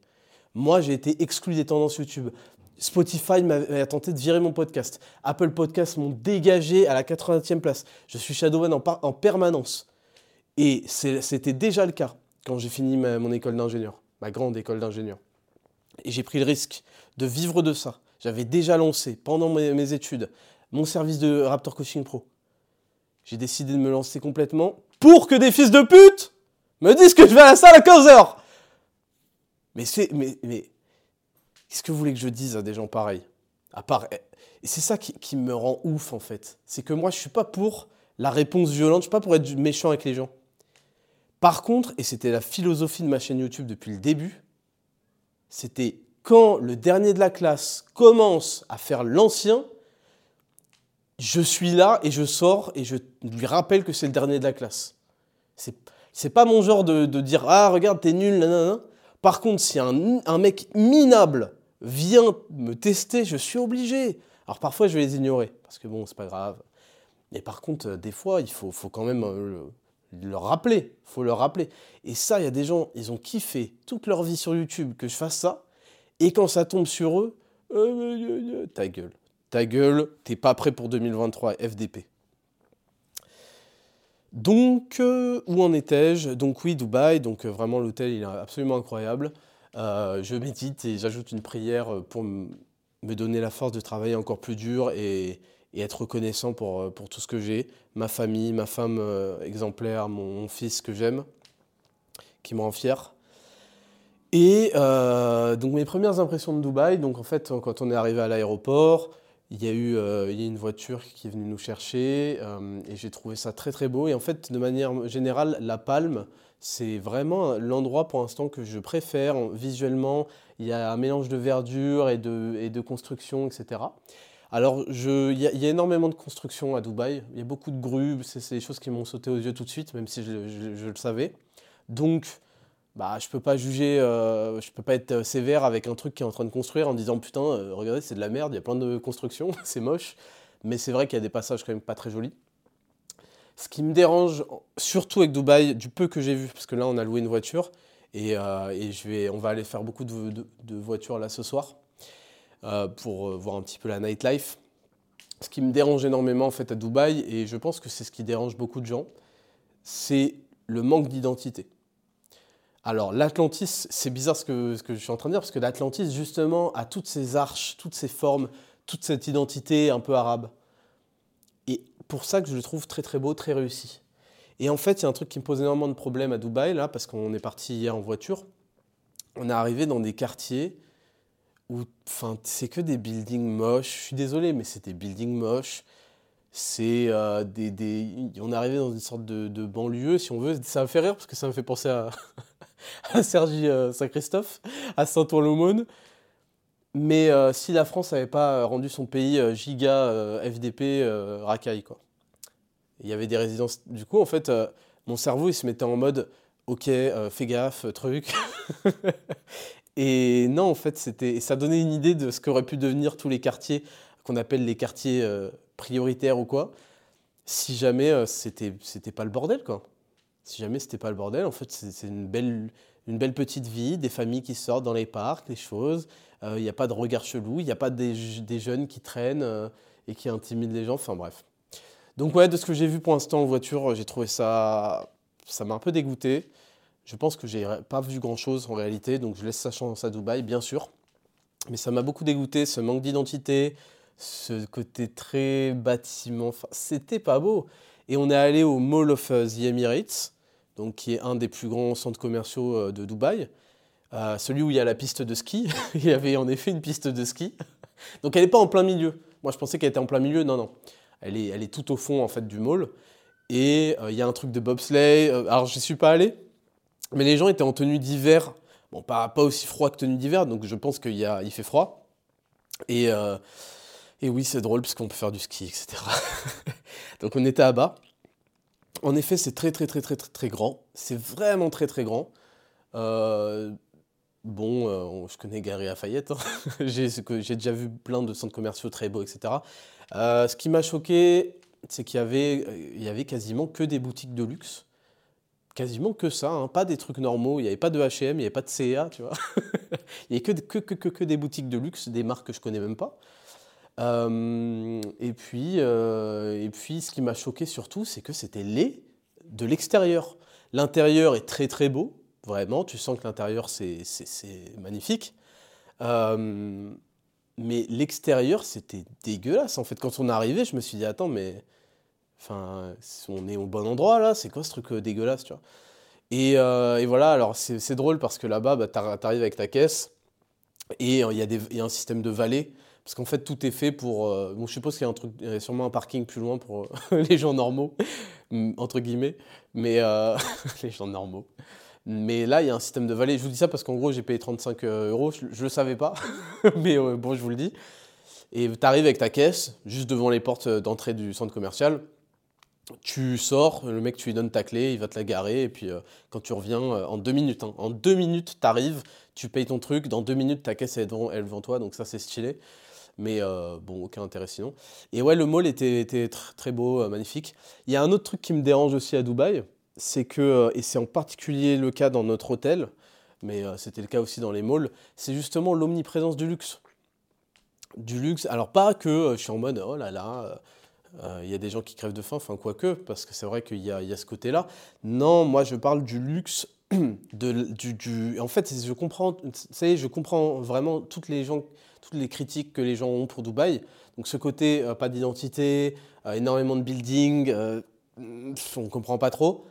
Moi, j'ai été exclu des tendances YouTube. Spotify m'a tenté de virer mon podcast. Apple Podcasts m'ont dégagé à la 80e place. Je suis Shadowban en, en permanence. Et c'était déjà le cas quand j'ai fini mon école d'ingénieur, ma grande école d'ingénieur. Et j'ai pris le risque de vivre de ça. J'avais déjà lancé pendant mes, études mon service de Raptor Coaching Pro. J'ai décidé de me lancer complètement pour que des fils de pute me disent que je vais à la salle à 15h. Mais c'est. Mais, mais qu'est-ce que vous voulez que je dise à des gens pareils? À part. Et c'est ça qui, qui, me rend ouf en fait. C'est que moi je suis pas pour la réponse violente, je suis pas pour être méchant avec les gens. Par contre, et c'était la philosophie de ma chaîne YouTube depuis le début, c'était quand le dernier de la classe commence à faire l'ancien, je suis là et je sors et je lui rappelle que c'est le dernier de la classe. C'est, c'est pas mon genre de, dire Ah, regarde, t'es nul, nanana. Par contre, si un, mec minable vient me tester, je suis obligé. Alors parfois, je vais les ignorer parce que bon, c'est pas grave. Mais par contre, euh, des fois, il faut, faut quand même euh, leur rappeler, faut leur rappeler. Et ça, il y a des gens, ils ont kiffé toute leur vie sur YouTube que je fasse ça, et quand ça tombe sur eux, euh, ta gueule, ta gueule, t'es pas prêt pour 2023, FDP. Donc, euh, où en étais-je? Donc oui, Dubaï, donc euh, vraiment l'hôtel, il est absolument incroyable. je médite et j'ajoute une prière pour me donner la force de travailler encore plus dur et, et être reconnaissant pour, euh, pour tout ce que j'ai, ma famille, ma femme euh, exemplaire, mon, fils que j'aime, qui me rend fier. Et euh, donc mes premières impressions de Dubaï, donc en fait quand on est arrivé à l'aéroport, il y a eu il y a une voiture qui est venue nous chercher et j'ai trouvé ça très très beau. Et en fait de manière générale, La Palme, c'est vraiment l'endroit pour l'instant que je préfère visuellement. Il y a un mélange de verdure et de, et de construction, etc. Alors, il y, a énormément de construction à Dubaï. Il y a beaucoup de grues. C'est des choses qui m'ont sauté aux yeux tout de suite, même si je, le savais. Donc, bah, je peux pas juger, euh, je peux pas être sévère avec un truc qui est en train de construire en disant putain, euh, regardez, c'est de la merde, il y a plein de constructions, c'est moche. Mais c'est vrai qu'il y a des passages quand même pas très jolis. Ce qui me dérange, surtout avec Dubaï, du peu que j'ai vu, parce que là on a loué une voiture et, euh, on va aller faire beaucoup de voitures là ce soir. Euh, pour euh, voir un petit peu la nightlife. Ce qui me dérange énormément en fait à Dubaï, et je pense que c'est ce qui dérange beaucoup de gens, c'est le manque d'identité. Alors l'Atlantis, c'est bizarre ce que, je suis en train de dire, parce que l'Atlantis justement a toutes ces arches, toutes ces formes, toute cette identité un peu arabe. Et pour ça que je le trouve très très beau, très réussi. Et en fait, il y a un truc qui me pose énormément de problèmes à Dubaï, là, parce qu'on est parti hier en voiture. On est arrivé dans des quartiers où enfin, c'est que des buildings moches. Je suis désolé, mais c'est des buildings moches. C'est euh, des, des, On est arrivé dans une sorte de, de, banlieue, si on veut. Ça me fait rire parce que ça me fait penser à, à Sergi euh, Saint-Christophe, à Saint-Ouen-l'Aumône. Mais euh, si la France n'avait pas rendu son pays giga FDP racaille, quoi. Il y avait des résidences. Du coup, en fait, mon cerveau, il se mettait en mode Ok, fais gaffe, truc. Et non, en fait, c'était, ça donnait une idée de ce qu'auraient pu devenir tous les quartiers qu'on appelle les quartiers prioritaires ou quoi, si jamais c'était, c'était pas le bordel, quoi. Si jamais c'était pas le bordel, en fait, c'est, une belle, une belle petite vie, des familles qui sortent dans les parcs, les choses. Il n'y a pas de regard chelou, il n'y a pas des, des, jeunes qui traînent et qui intimident les gens. Enfin bref. Donc ouais, de ce que j'ai vu pour l'instant en voiture, j'ai trouvé ça... Ça m'a un peu dégoûté. Je pense que j'ai pas vu grand-chose en réalité, donc je laisse sa chance à Dubaï, bien sûr. Mais ça m'a beaucoup dégoûté, ce manque d'identité, ce côté très bâtiment. C'était pas beau. Et on est allé au Mall of the Emirates, donc qui est un des plus grands centres commerciaux de Dubaï. Euh, celui où il y a la piste de ski. il y avait en effet une piste de ski. Donc elle n'est pas en plein milieu. Moi je pensais qu'elle était en plein milieu. Non, non. Elle est, elle est tout au fond en fait du mall. Et euh, il y a un truc de bobsleigh. Euh, alors je suis pas allé. Mais les gens étaient en tenue d'hiver. Bon, pas, aussi froid que tenue d'hiver. Donc je pense qu'il il fait froid. Et, et oui, c'est drôle parce qu'on peut faire du ski, etc. donc on était à bas. En effet, c'est très très très très très très grand. C'est vraiment très très grand. Euh, Bon, euh, je connais Gary Lafayette, hein. j'ai déjà vu plein de centres commerciaux très beaux, etc. Euh, ce qui m'a choqué, c'est qu'il y y avait quasiment que des boutiques de luxe. Quasiment que ça, hein. pas des trucs normaux. Il n'y avait pas de H&M, il n'y avait pas de CA, tu vois. il n'y avait que, des boutiques de luxe, des marques que je connais même pas. Euh, et, puis, et puis, ce qui m'a choqué surtout, c'est que c'était laid de l'extérieur. L'intérieur est très très beau, Vraiment, tu sens que l'intérieur, c'est magnifique. Euh, mais l'extérieur, c'était dégueulasse. En fait, quand on est arrivé, je me suis dit, attends, mais enfin, on est au bon endroit là, c'est quoi ce truc euh, dégueulasse, tu vois? Et, euh, et, voilà, alors c'est drôle parce que là-bas, bah, tu arrives avec ta caisse et il y, a un système de vallée. Parce qu'en fait, tout est fait pour. bon, je suppose qu'il y a sûrement un parking plus loin pour les gens normaux, entre guillemets. Mais les gens normaux. Mais là, il y a un système de vallée. Je vous dis ça parce qu'en gros, j'ai payé 35 euh, euros. Je ne le savais pas, mais euh, bon, je vous le dis. Et tu arrives avec ta caisse, juste devant les portes euh, d'entrée du centre commercial. Tu sors, le mec, tu lui donnes ta clé, il va te la garer. Et puis, quand tu reviens, en deux minutes, hein, en deux minutes, tu arrives, tu payes ton truc. Dans deux minutes, ta caisse est devant, elle devant toi. Donc, ça, c'est stylé. Mais bon, aucun intérêt sinon. Et ouais, le mall était, très beau, magnifique. Il y a un autre truc qui me dérange aussi à Dubaï c'est que, euh, et c'est en particulier le cas dans notre hôtel, mais euh, c'était le cas aussi dans les malls, c'est justement l'omniprésence du luxe. Du luxe, alors pas que euh, je suis en mode oh là là, il y a des gens qui crèvent de faim, enfin quoique, parce que c'est vrai qu'il y, a, ce côté-là. Non, moi je parle du luxe, de, du, en fait je comprends, savez, je comprends vraiment toutes les, gens, toutes les critiques que les gens ont pour Dubaï. Donc ce côté, pas d'identité, énormément de building, on comprend pas trop.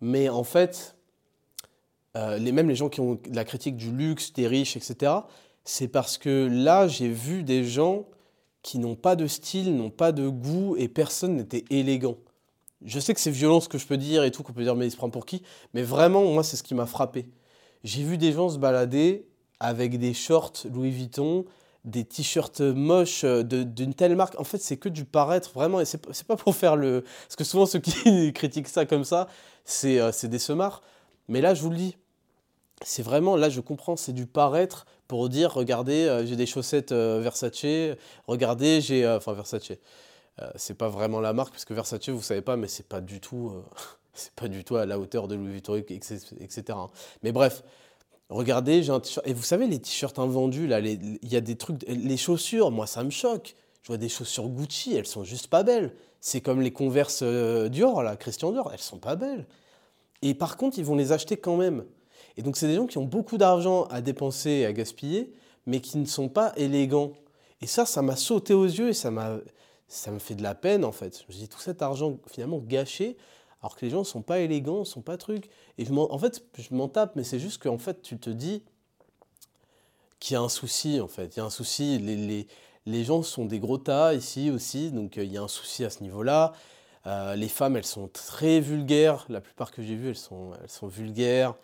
Mais en fait, euh, les, même les gens qui ont la critique du luxe, des riches, etc., c'est parce que là, j'ai vu des gens qui n'ont pas de style, n'ont pas de goût, et personne n'était élégant. Je sais que c'est violent ce que je peux dire et tout, qu'on peut dire mais il se prend pour qui, mais vraiment, moi, c'est ce qui m'a frappé. J'ai vu des gens se balader avec des shorts Louis Vuitton, des t-shirts moches d'une telle marque. En fait, c'est que du paraître, vraiment. Et c'est pas pour faire le. Parce que souvent, ceux qui critiquent ça comme ça, euh, c'est des semards. Mais là, je vous le dis, c'est vraiment, là, je comprends, c'est du paraître pour dire regardez, euh, j'ai des chaussettes euh, Versace, regardez, j'ai. enfin, Versace. c'est pas vraiment la marque, parce que Versace, vous savez pas, mais c'est pas du tout. c'est pas du tout à la hauteur de Louis Vuitton, etc. Hein. Mais bref, Regardez, j'ai un t-shirt. Et vous savez, les t-shirts invendus, là, il y a des trucs. Les chaussures, moi, ça me choque. Je vois des chaussures Gucci, elles sont juste pas belles. C'est comme les Converse euh, Dior, là, Christian Dior, elles sont pas belles. Et par contre, ils vont les acheter quand même. Et donc, c'est des gens qui ont beaucoup d'argent à dépenser et à gaspiller, mais qui ne sont pas élégants. Et ça, ça m'a sauté aux yeux et ça ça me fait de la peine, en fait. Je me dis, tout cet argent finalement gâché alors que les gens ne sont pas élégants, ne sont pas trucs. Et en, fait, je m'en tape, mais c'est juste qu'en fait, tu te dis, qu'il y a un souci en fait. Il y a un souci. Les, les, les gens sont des gros tas ici aussi, donc il y a un souci à ce niveau-là. les femmes, elles sont très vulgaires. La plupart que j'ai vues, elles sont, elles sont vulgaires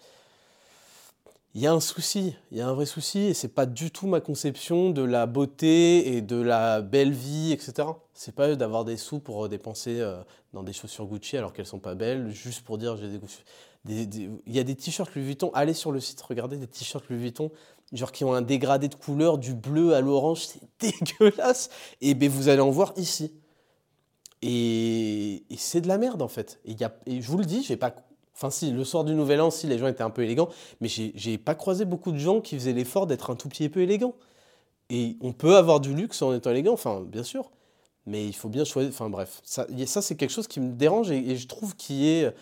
il y a un souci, il y a un vrai souci, et c'est pas du tout ma conception de la beauté et de la belle vie, etc. C'est pas d'avoir des sous pour dépenser euh, dans des chaussures Gucci alors qu'elles sont pas belles, juste pour dire j'ai des, Il y a des t-shirts Louis Vuitton, allez sur le site, regardez des t-shirts Louis Vuitton, genre qui ont un dégradé de couleur du bleu à l'orange, c'est dégueulasse. Et ben vous allez en voir ici. Et, c'est de la merde en fait. Et, et je vous le dis, j'ai pas Enfin, si, le soir du Nouvel An, si, les gens étaient un peu élégants, mais j'ai pas croisé beaucoup de gens qui faisaient l'effort d'être un tout petit peu élégant. Et on peut avoir du luxe en étant élégant, enfin, bien sûr, mais il faut bien choisir. Enfin, bref, ça, ça c'est quelque chose qui me dérange et, je trouve qui est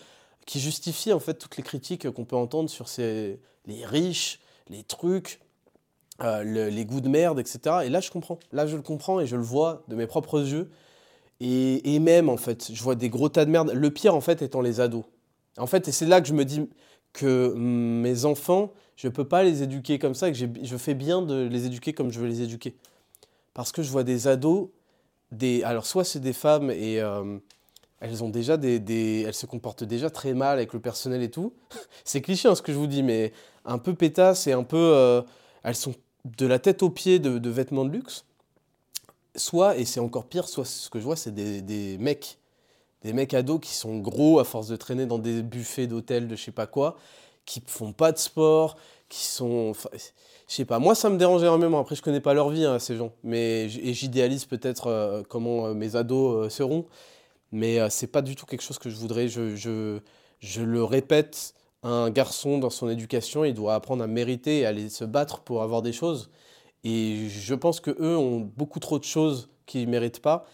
qui justifie en fait toutes les critiques qu'on peut entendre sur ces, les riches, les trucs, euh, les goûts de merde, etc. Et là, je comprends. Là, je le comprends et je le vois de mes propres yeux. Et, et même, en fait, je vois des gros tas de merde. Le pire, en fait, étant les ados. En fait, et c'est là que je me dis que mes enfants, je ne peux pas les éduquer comme ça, que je fais bien de les éduquer comme je veux les éduquer. Parce que je vois des ados, des, alors soit c'est des femmes et euh, elles ont déjà des, elles se comportent déjà très mal avec le personnel et tout. c'est cliché hein, ce que je vous dis, mais un peu pétasse et un peu, euh, elles sont de la tête aux pieds de, vêtements de luxe. Soit, et c'est encore pire, soit ce que je vois, c'est des, des mecs des mecs ados qui sont gros à force de traîner dans des buffets d'hôtels de je sais pas quoi, qui font pas de sport, qui sont. Je sais pas, moi ça me dérange énormément. Après, je connais pas leur vie, hein, ces gens. Mais, et j'idéalise peut-être euh, comment euh, mes ados euh, seront. Mais c'est pas du tout quelque chose que je voudrais. Je, je, je, le répète, un garçon dans son éducation, il doit apprendre à mériter et à aller se battre pour avoir des choses. Et je pense que eux ont beaucoup trop de choses qu'ils méritent pas.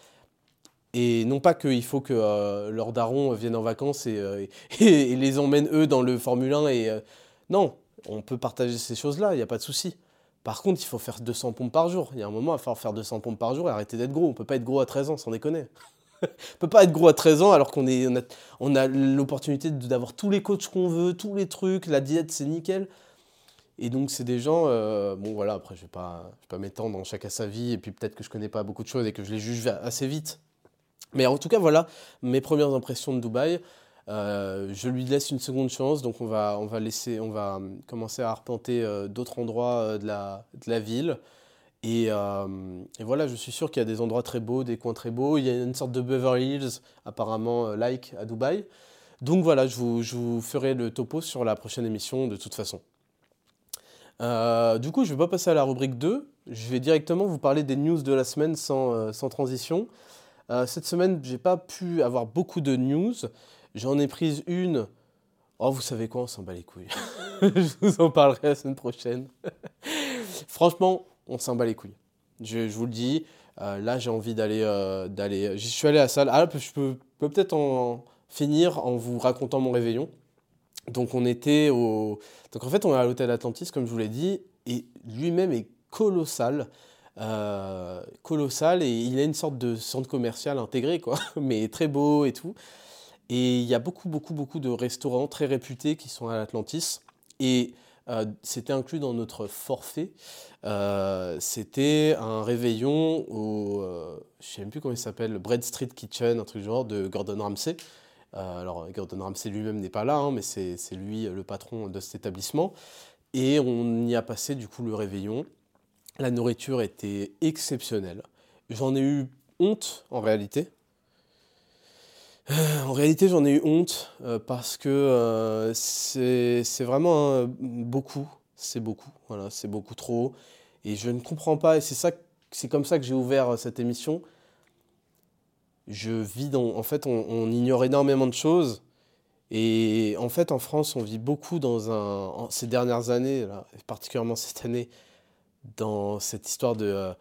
Et non pas qu'il faut que euh, leurs darons viennent en vacances euh, et, les emmènent eux dans le Formule 1. Et, euh, non, on peut partager ces choses-là, il n'y a pas de souci. Par contre, il faut faire 200 pompes par jour. Il y a un moment, il va falloir faire 200 pompes par jour et arrêter d'être gros. On ne peut pas être gros à 13 ans, sans déconner. on ne peut pas être gros à 13 ans alors qu'on on a, l'opportunité d'avoir tous les coachs qu'on veut, tous les trucs, la diète, c'est nickel. Et donc, c'est des gens, bon voilà, après, je ne vais pas, m'étendre dans chacun sa vie, et puis peut-être que je ne connais pas beaucoup de choses et que je les juge assez vite. Mais en tout cas, voilà mes premières impressions de Dubaï. Euh, je lui laisse une seconde chance, donc on va, on va, laisser, on va euh, commencer à arpenter euh, d'autres endroits de, la, de la ville. Et, et, voilà, je suis sûr qu'il y a des endroits très beaux, des coins très beaux. Il y a une sorte de Beverly Hills, apparemment, like à Dubaï. Donc voilà, je vous, je vous, ferai le topo sur la prochaine émission de toute façon. du coup, je ne vais pas passer à la rubrique 2. Je vais directement vous parler des news de la semaine sans, sans transition. Euh, cette semaine, j'ai pas pu avoir beaucoup de news. J'en ai prise une. Oh, vous savez quoi, on s'en bat les couilles. je vous en parlerai la semaine prochaine. Franchement, on s'en bat les couilles. Je, vous le dis. Euh, là, j'ai envie d'aller. Euh, d'aller. Je suis allé à la salle. Ah, je peux, peux peut-être en finir en vous racontant mon réveillon. Donc, on était au. Donc, en fait, on est à l'hôtel Atlantis, comme je vous l'ai dit, et lui-même est colossal. Euh, colossal et il a une sorte de centre commercial intégré, quoi, mais très beau et tout. Et il y a beaucoup, beaucoup, beaucoup de restaurants très réputés qui sont à l'Atlantis. Et euh, c'était inclus dans notre forfait. Euh, c'était un réveillon au, je ne sais même plus comment il s'appelle, Bread Street Kitchen, un truc genre de Gordon Ramsay. alors Gordon Ramsay lui-même n'est pas là, hein, mais c'est lui le patron de cet établissement. Et on y a passé du coup le réveillon. La nourriture était exceptionnelle. J'en ai eu honte en réalité. Euh, en réalité, j'en ai eu honte euh, parce que euh, c'est vraiment beaucoup. C'est beaucoup. Voilà, c'est beaucoup trop. Et je ne comprends pas. Et c'est ça, c'est comme ça que j'ai ouvert cette émission. Je vis dans. En fait, on, ignore énormément de choses. Et en fait, en France, on vit beaucoup dans un. ces dernières années, là, particulièrement cette année, dans cette histoire de, euh,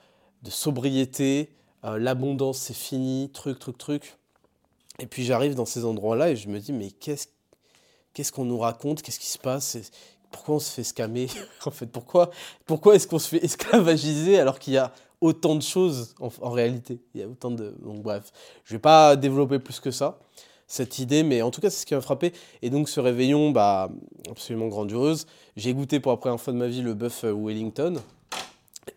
sobriété, euh, l'abondance c'est fini, truc, truc, truc. Et puis j'arrive dans ces endroits-là et je me dis, mais qu'est-ce qu'est-ce qu'on nous raconte? Qu'est-ce qui se passe? Pourquoi on se fait scammer? En fait, pourquoi, pourquoi est-ce qu'on se fait esclavagiser alors qu'il y a autant de choses en, réalité? Il y a autant de... Donc bref, je ne vais pas développer plus que ça cette idée, mais en tout cas, c'est ce qui m'a frappé. Et donc, ce réveillon, bah, absolument grandiose. J'ai goûté pour la première fois de ma vie le bœuf Wellington,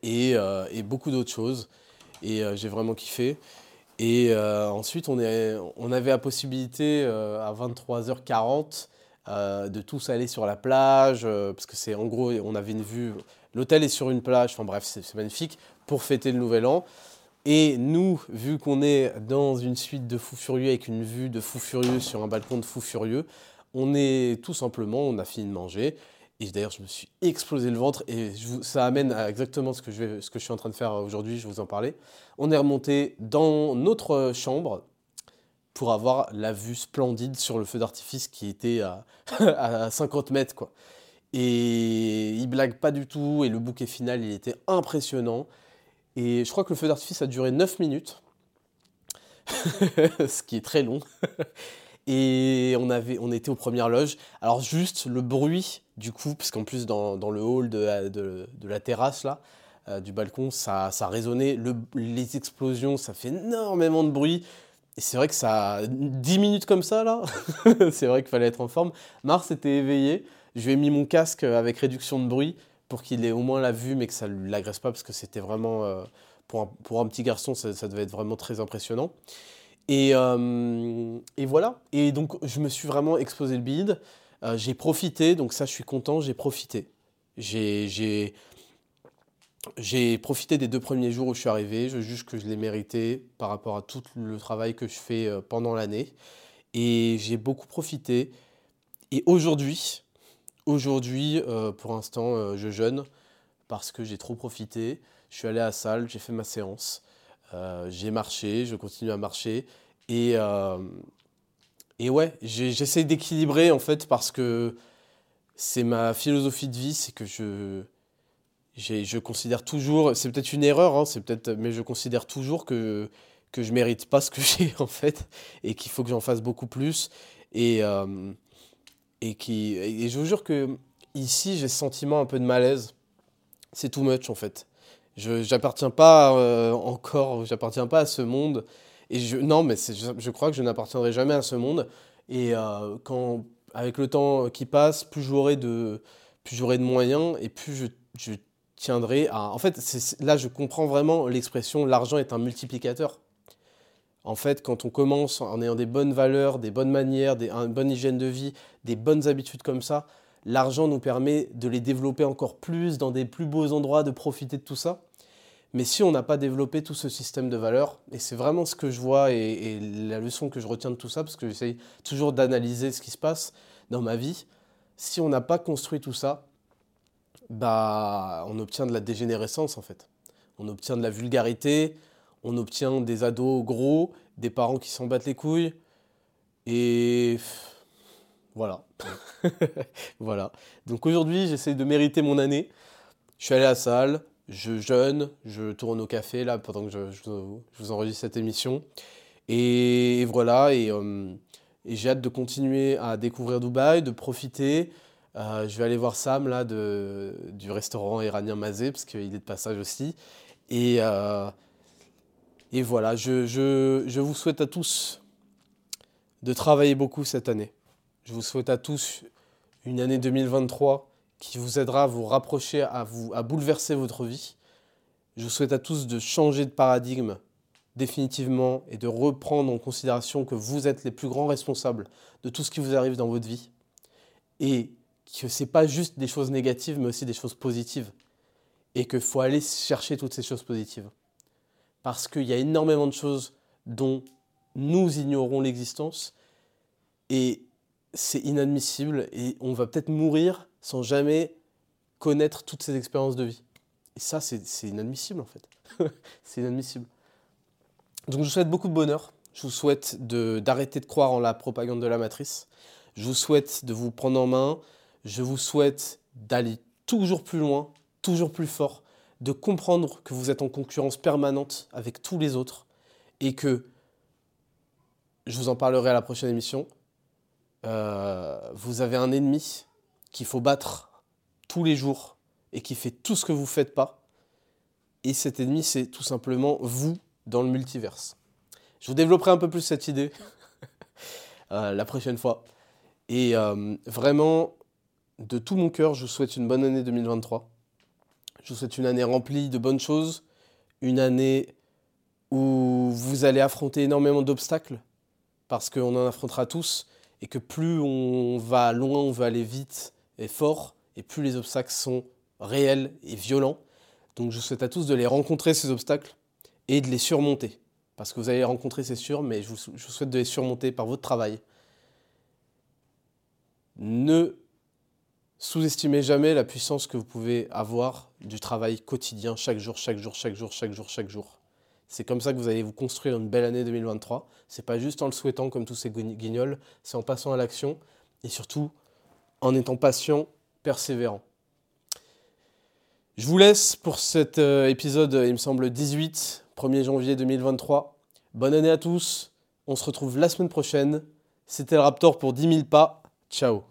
et, et beaucoup d'autres choses. Et j'ai vraiment kiffé. Et ensuite, on, est, on avait la possibilité à 23h40 de tous aller sur la plage, parce que c'est en gros, on avait une vue. L'hôtel est sur une plage, enfin bref, c'est magnifique pour fêter le nouvel an. Et nous, vu qu'on est dans une suite de fous furieux avec une vue de fous furieux sur un balcon de fous furieux, on est tout simplement, on a fini de manger. Et d'ailleurs, je me suis explosé le ventre et ça amène à exactement ce que, je ce que je suis en train de faire aujourd'hui, je vous en parler. On est remonté dans notre chambre pour avoir la vue splendide sur le feu d'artifice qui était à, à 50 mètres. Quoi. Et il blague pas du tout et le bouquet final, il était impressionnant. Et je crois que le feu d'artifice a duré 9 minutes, ce qui est très long. Et on, on était aux premières loges. Alors juste le bruit du coup, parce qu'en plus dans, le hall de, la terrasse là, euh, du balcon, ça, résonnait. Le, les explosions, ça fait énormément de bruit. Et c'est vrai que ça... 10 minutes comme ça là, c'est vrai qu'il fallait être en forme. Mars était éveillé. Je lui ai mis mon casque avec réduction de bruit pour qu'il ait au moins la vue, mais que ça ne l'agresse pas, parce que c'était vraiment, euh, pour, un, petit garçon, ça, devait être vraiment très impressionnant. Et, euh, et, voilà, et donc je me suis vraiment exposé le bide, euh, j'ai profité, donc ça je suis content, j'ai profité. J'ai profité des deux premiers jours où je suis arrivé, je juge que je l'ai mérité par rapport à tout le travail que je fais euh, pendant l'année. Et j'ai beaucoup profité. Et aujourd'hui, Aujourd'hui, euh, pour l'instant, je jeûne parce que j'ai trop profité. Je suis allé à la salle, j'ai fait ma séance, j'ai marché, je continue à marcher. Et, et ouais, j'essaie d'équilibrer en fait parce que c'est ma philosophie de vie, c'est que je, je considère toujours, c'est peut-être une erreur, hein, peut-être, mais je considère toujours que, que je mérite pas ce que j'ai en fait et qu'il faut que j'en fasse beaucoup plus. Et, et, qui, et je vous jure que ici, j'ai ce sentiment un peu de malaise. C'est too much en fait. Je n'appartiens pas euh, encore, j'appartiens pas à ce monde. Non, mais je, crois que je n'appartiendrai jamais à ce monde. Et euh, quand, avec le temps qui passe, plus j'aurai de, plus de moyens et plus je, tiendrai à. En fait, là, je comprends vraiment l'expression l'argent est un multiplicateur. En fait, quand on commence en ayant des bonnes valeurs, des bonnes manières, une bonne hygiène de vie, des bonnes habitudes comme ça, l'argent nous permet de les développer encore plus dans des plus beaux endroits, de profiter de tout ça. Mais si on n'a pas développé tout ce système de valeurs, et c'est vraiment ce que je vois et, la leçon que je retiens de tout ça, parce que j'essaye toujours d'analyser ce qui se passe dans ma vie, si on n'a pas construit tout ça, bah, on obtient de la dégénérescence en fait. On obtient de la vulgarité, on obtient des ados gros, des parents qui s'en battent les couilles. Et voilà. voilà. Donc aujourd'hui, j'essaie de mériter mon année. Je suis allé à la salle, je jeûne, je tourne au café là pendant que je, vous enregistre cette émission. Et, voilà, euh, et, j'ai hâte de continuer à découvrir Dubaï, de profiter. Euh, je vais aller voir Sam là du restaurant iranien Mazé parce qu'il est de passage aussi. Et, euh, et voilà, je, je, je, vous souhaite à tous de travailler beaucoup cette année. Je vous souhaite à tous une année 2023 qui vous aidera à vous rapprocher, à, vous, à bouleverser votre vie. Je vous souhaite à tous de changer de paradigme définitivement et de reprendre en considération que vous êtes les plus grands responsables de tout ce qui vous arrive dans votre vie. Et que ce n'est pas juste des choses négatives, mais aussi des choses positives. Et qu'il faut aller chercher toutes ces choses positives parce qu'il y a énormément de choses dont nous ignorons l'existence et c'est inadmissible et on va peut-être mourir sans jamais connaître toutes ces expériences de vie. Et ça, c'est inadmissible en fait. c'est inadmissible. Donc je vous souhaite beaucoup de bonheur. Je vous souhaite d'arrêter de, croire en la propagande de la matrice. Je vous souhaite de vous prendre en main. Je vous souhaite d'aller toujours plus loin, toujours plus fort, de comprendre que vous êtes en concurrence permanente avec tous les autres et que, je vous en parlerai à la prochaine émission, euh, vous avez un ennemi qu'il faut battre tous les jours et qui fait tout ce que vous ne faites pas. Et cet ennemi, c'est tout simplement vous dans le multiverse. Je vous développerai un peu plus cette idée euh, la prochaine fois. Et euh, vraiment, de tout mon cœur, je vous souhaite une bonne année 2023. Je vous souhaite une année remplie de bonnes choses, une année où vous allez affronter énormément d'obstacles, parce qu'on en affrontera tous, et que plus on va loin, on veut aller vite et fort, et plus les obstacles sont réels et violents. Donc je souhaite à tous de les rencontrer, ces obstacles, et de les surmonter. Parce que vous allez les rencontrer, c'est sûr, mais je vous, je vous souhaite de les surmonter par votre travail. Ne sous-estimez jamais la puissance que vous pouvez avoir du travail quotidien, chaque jour, chaque jour, chaque jour, chaque jour, chaque jour. C'est comme ça que vous allez vous construire une belle année 2023. C'est pas juste en le souhaitant comme tous ces guignols, c'est en passant à l'action et surtout en étant patient, persévérant. Je vous laisse pour cet euh, épisode, il me semble 18, 1er janvier 2023. Bonne année à tous. On se retrouve la semaine prochaine. C'était le Raptor pour 10 000 pas. Ciao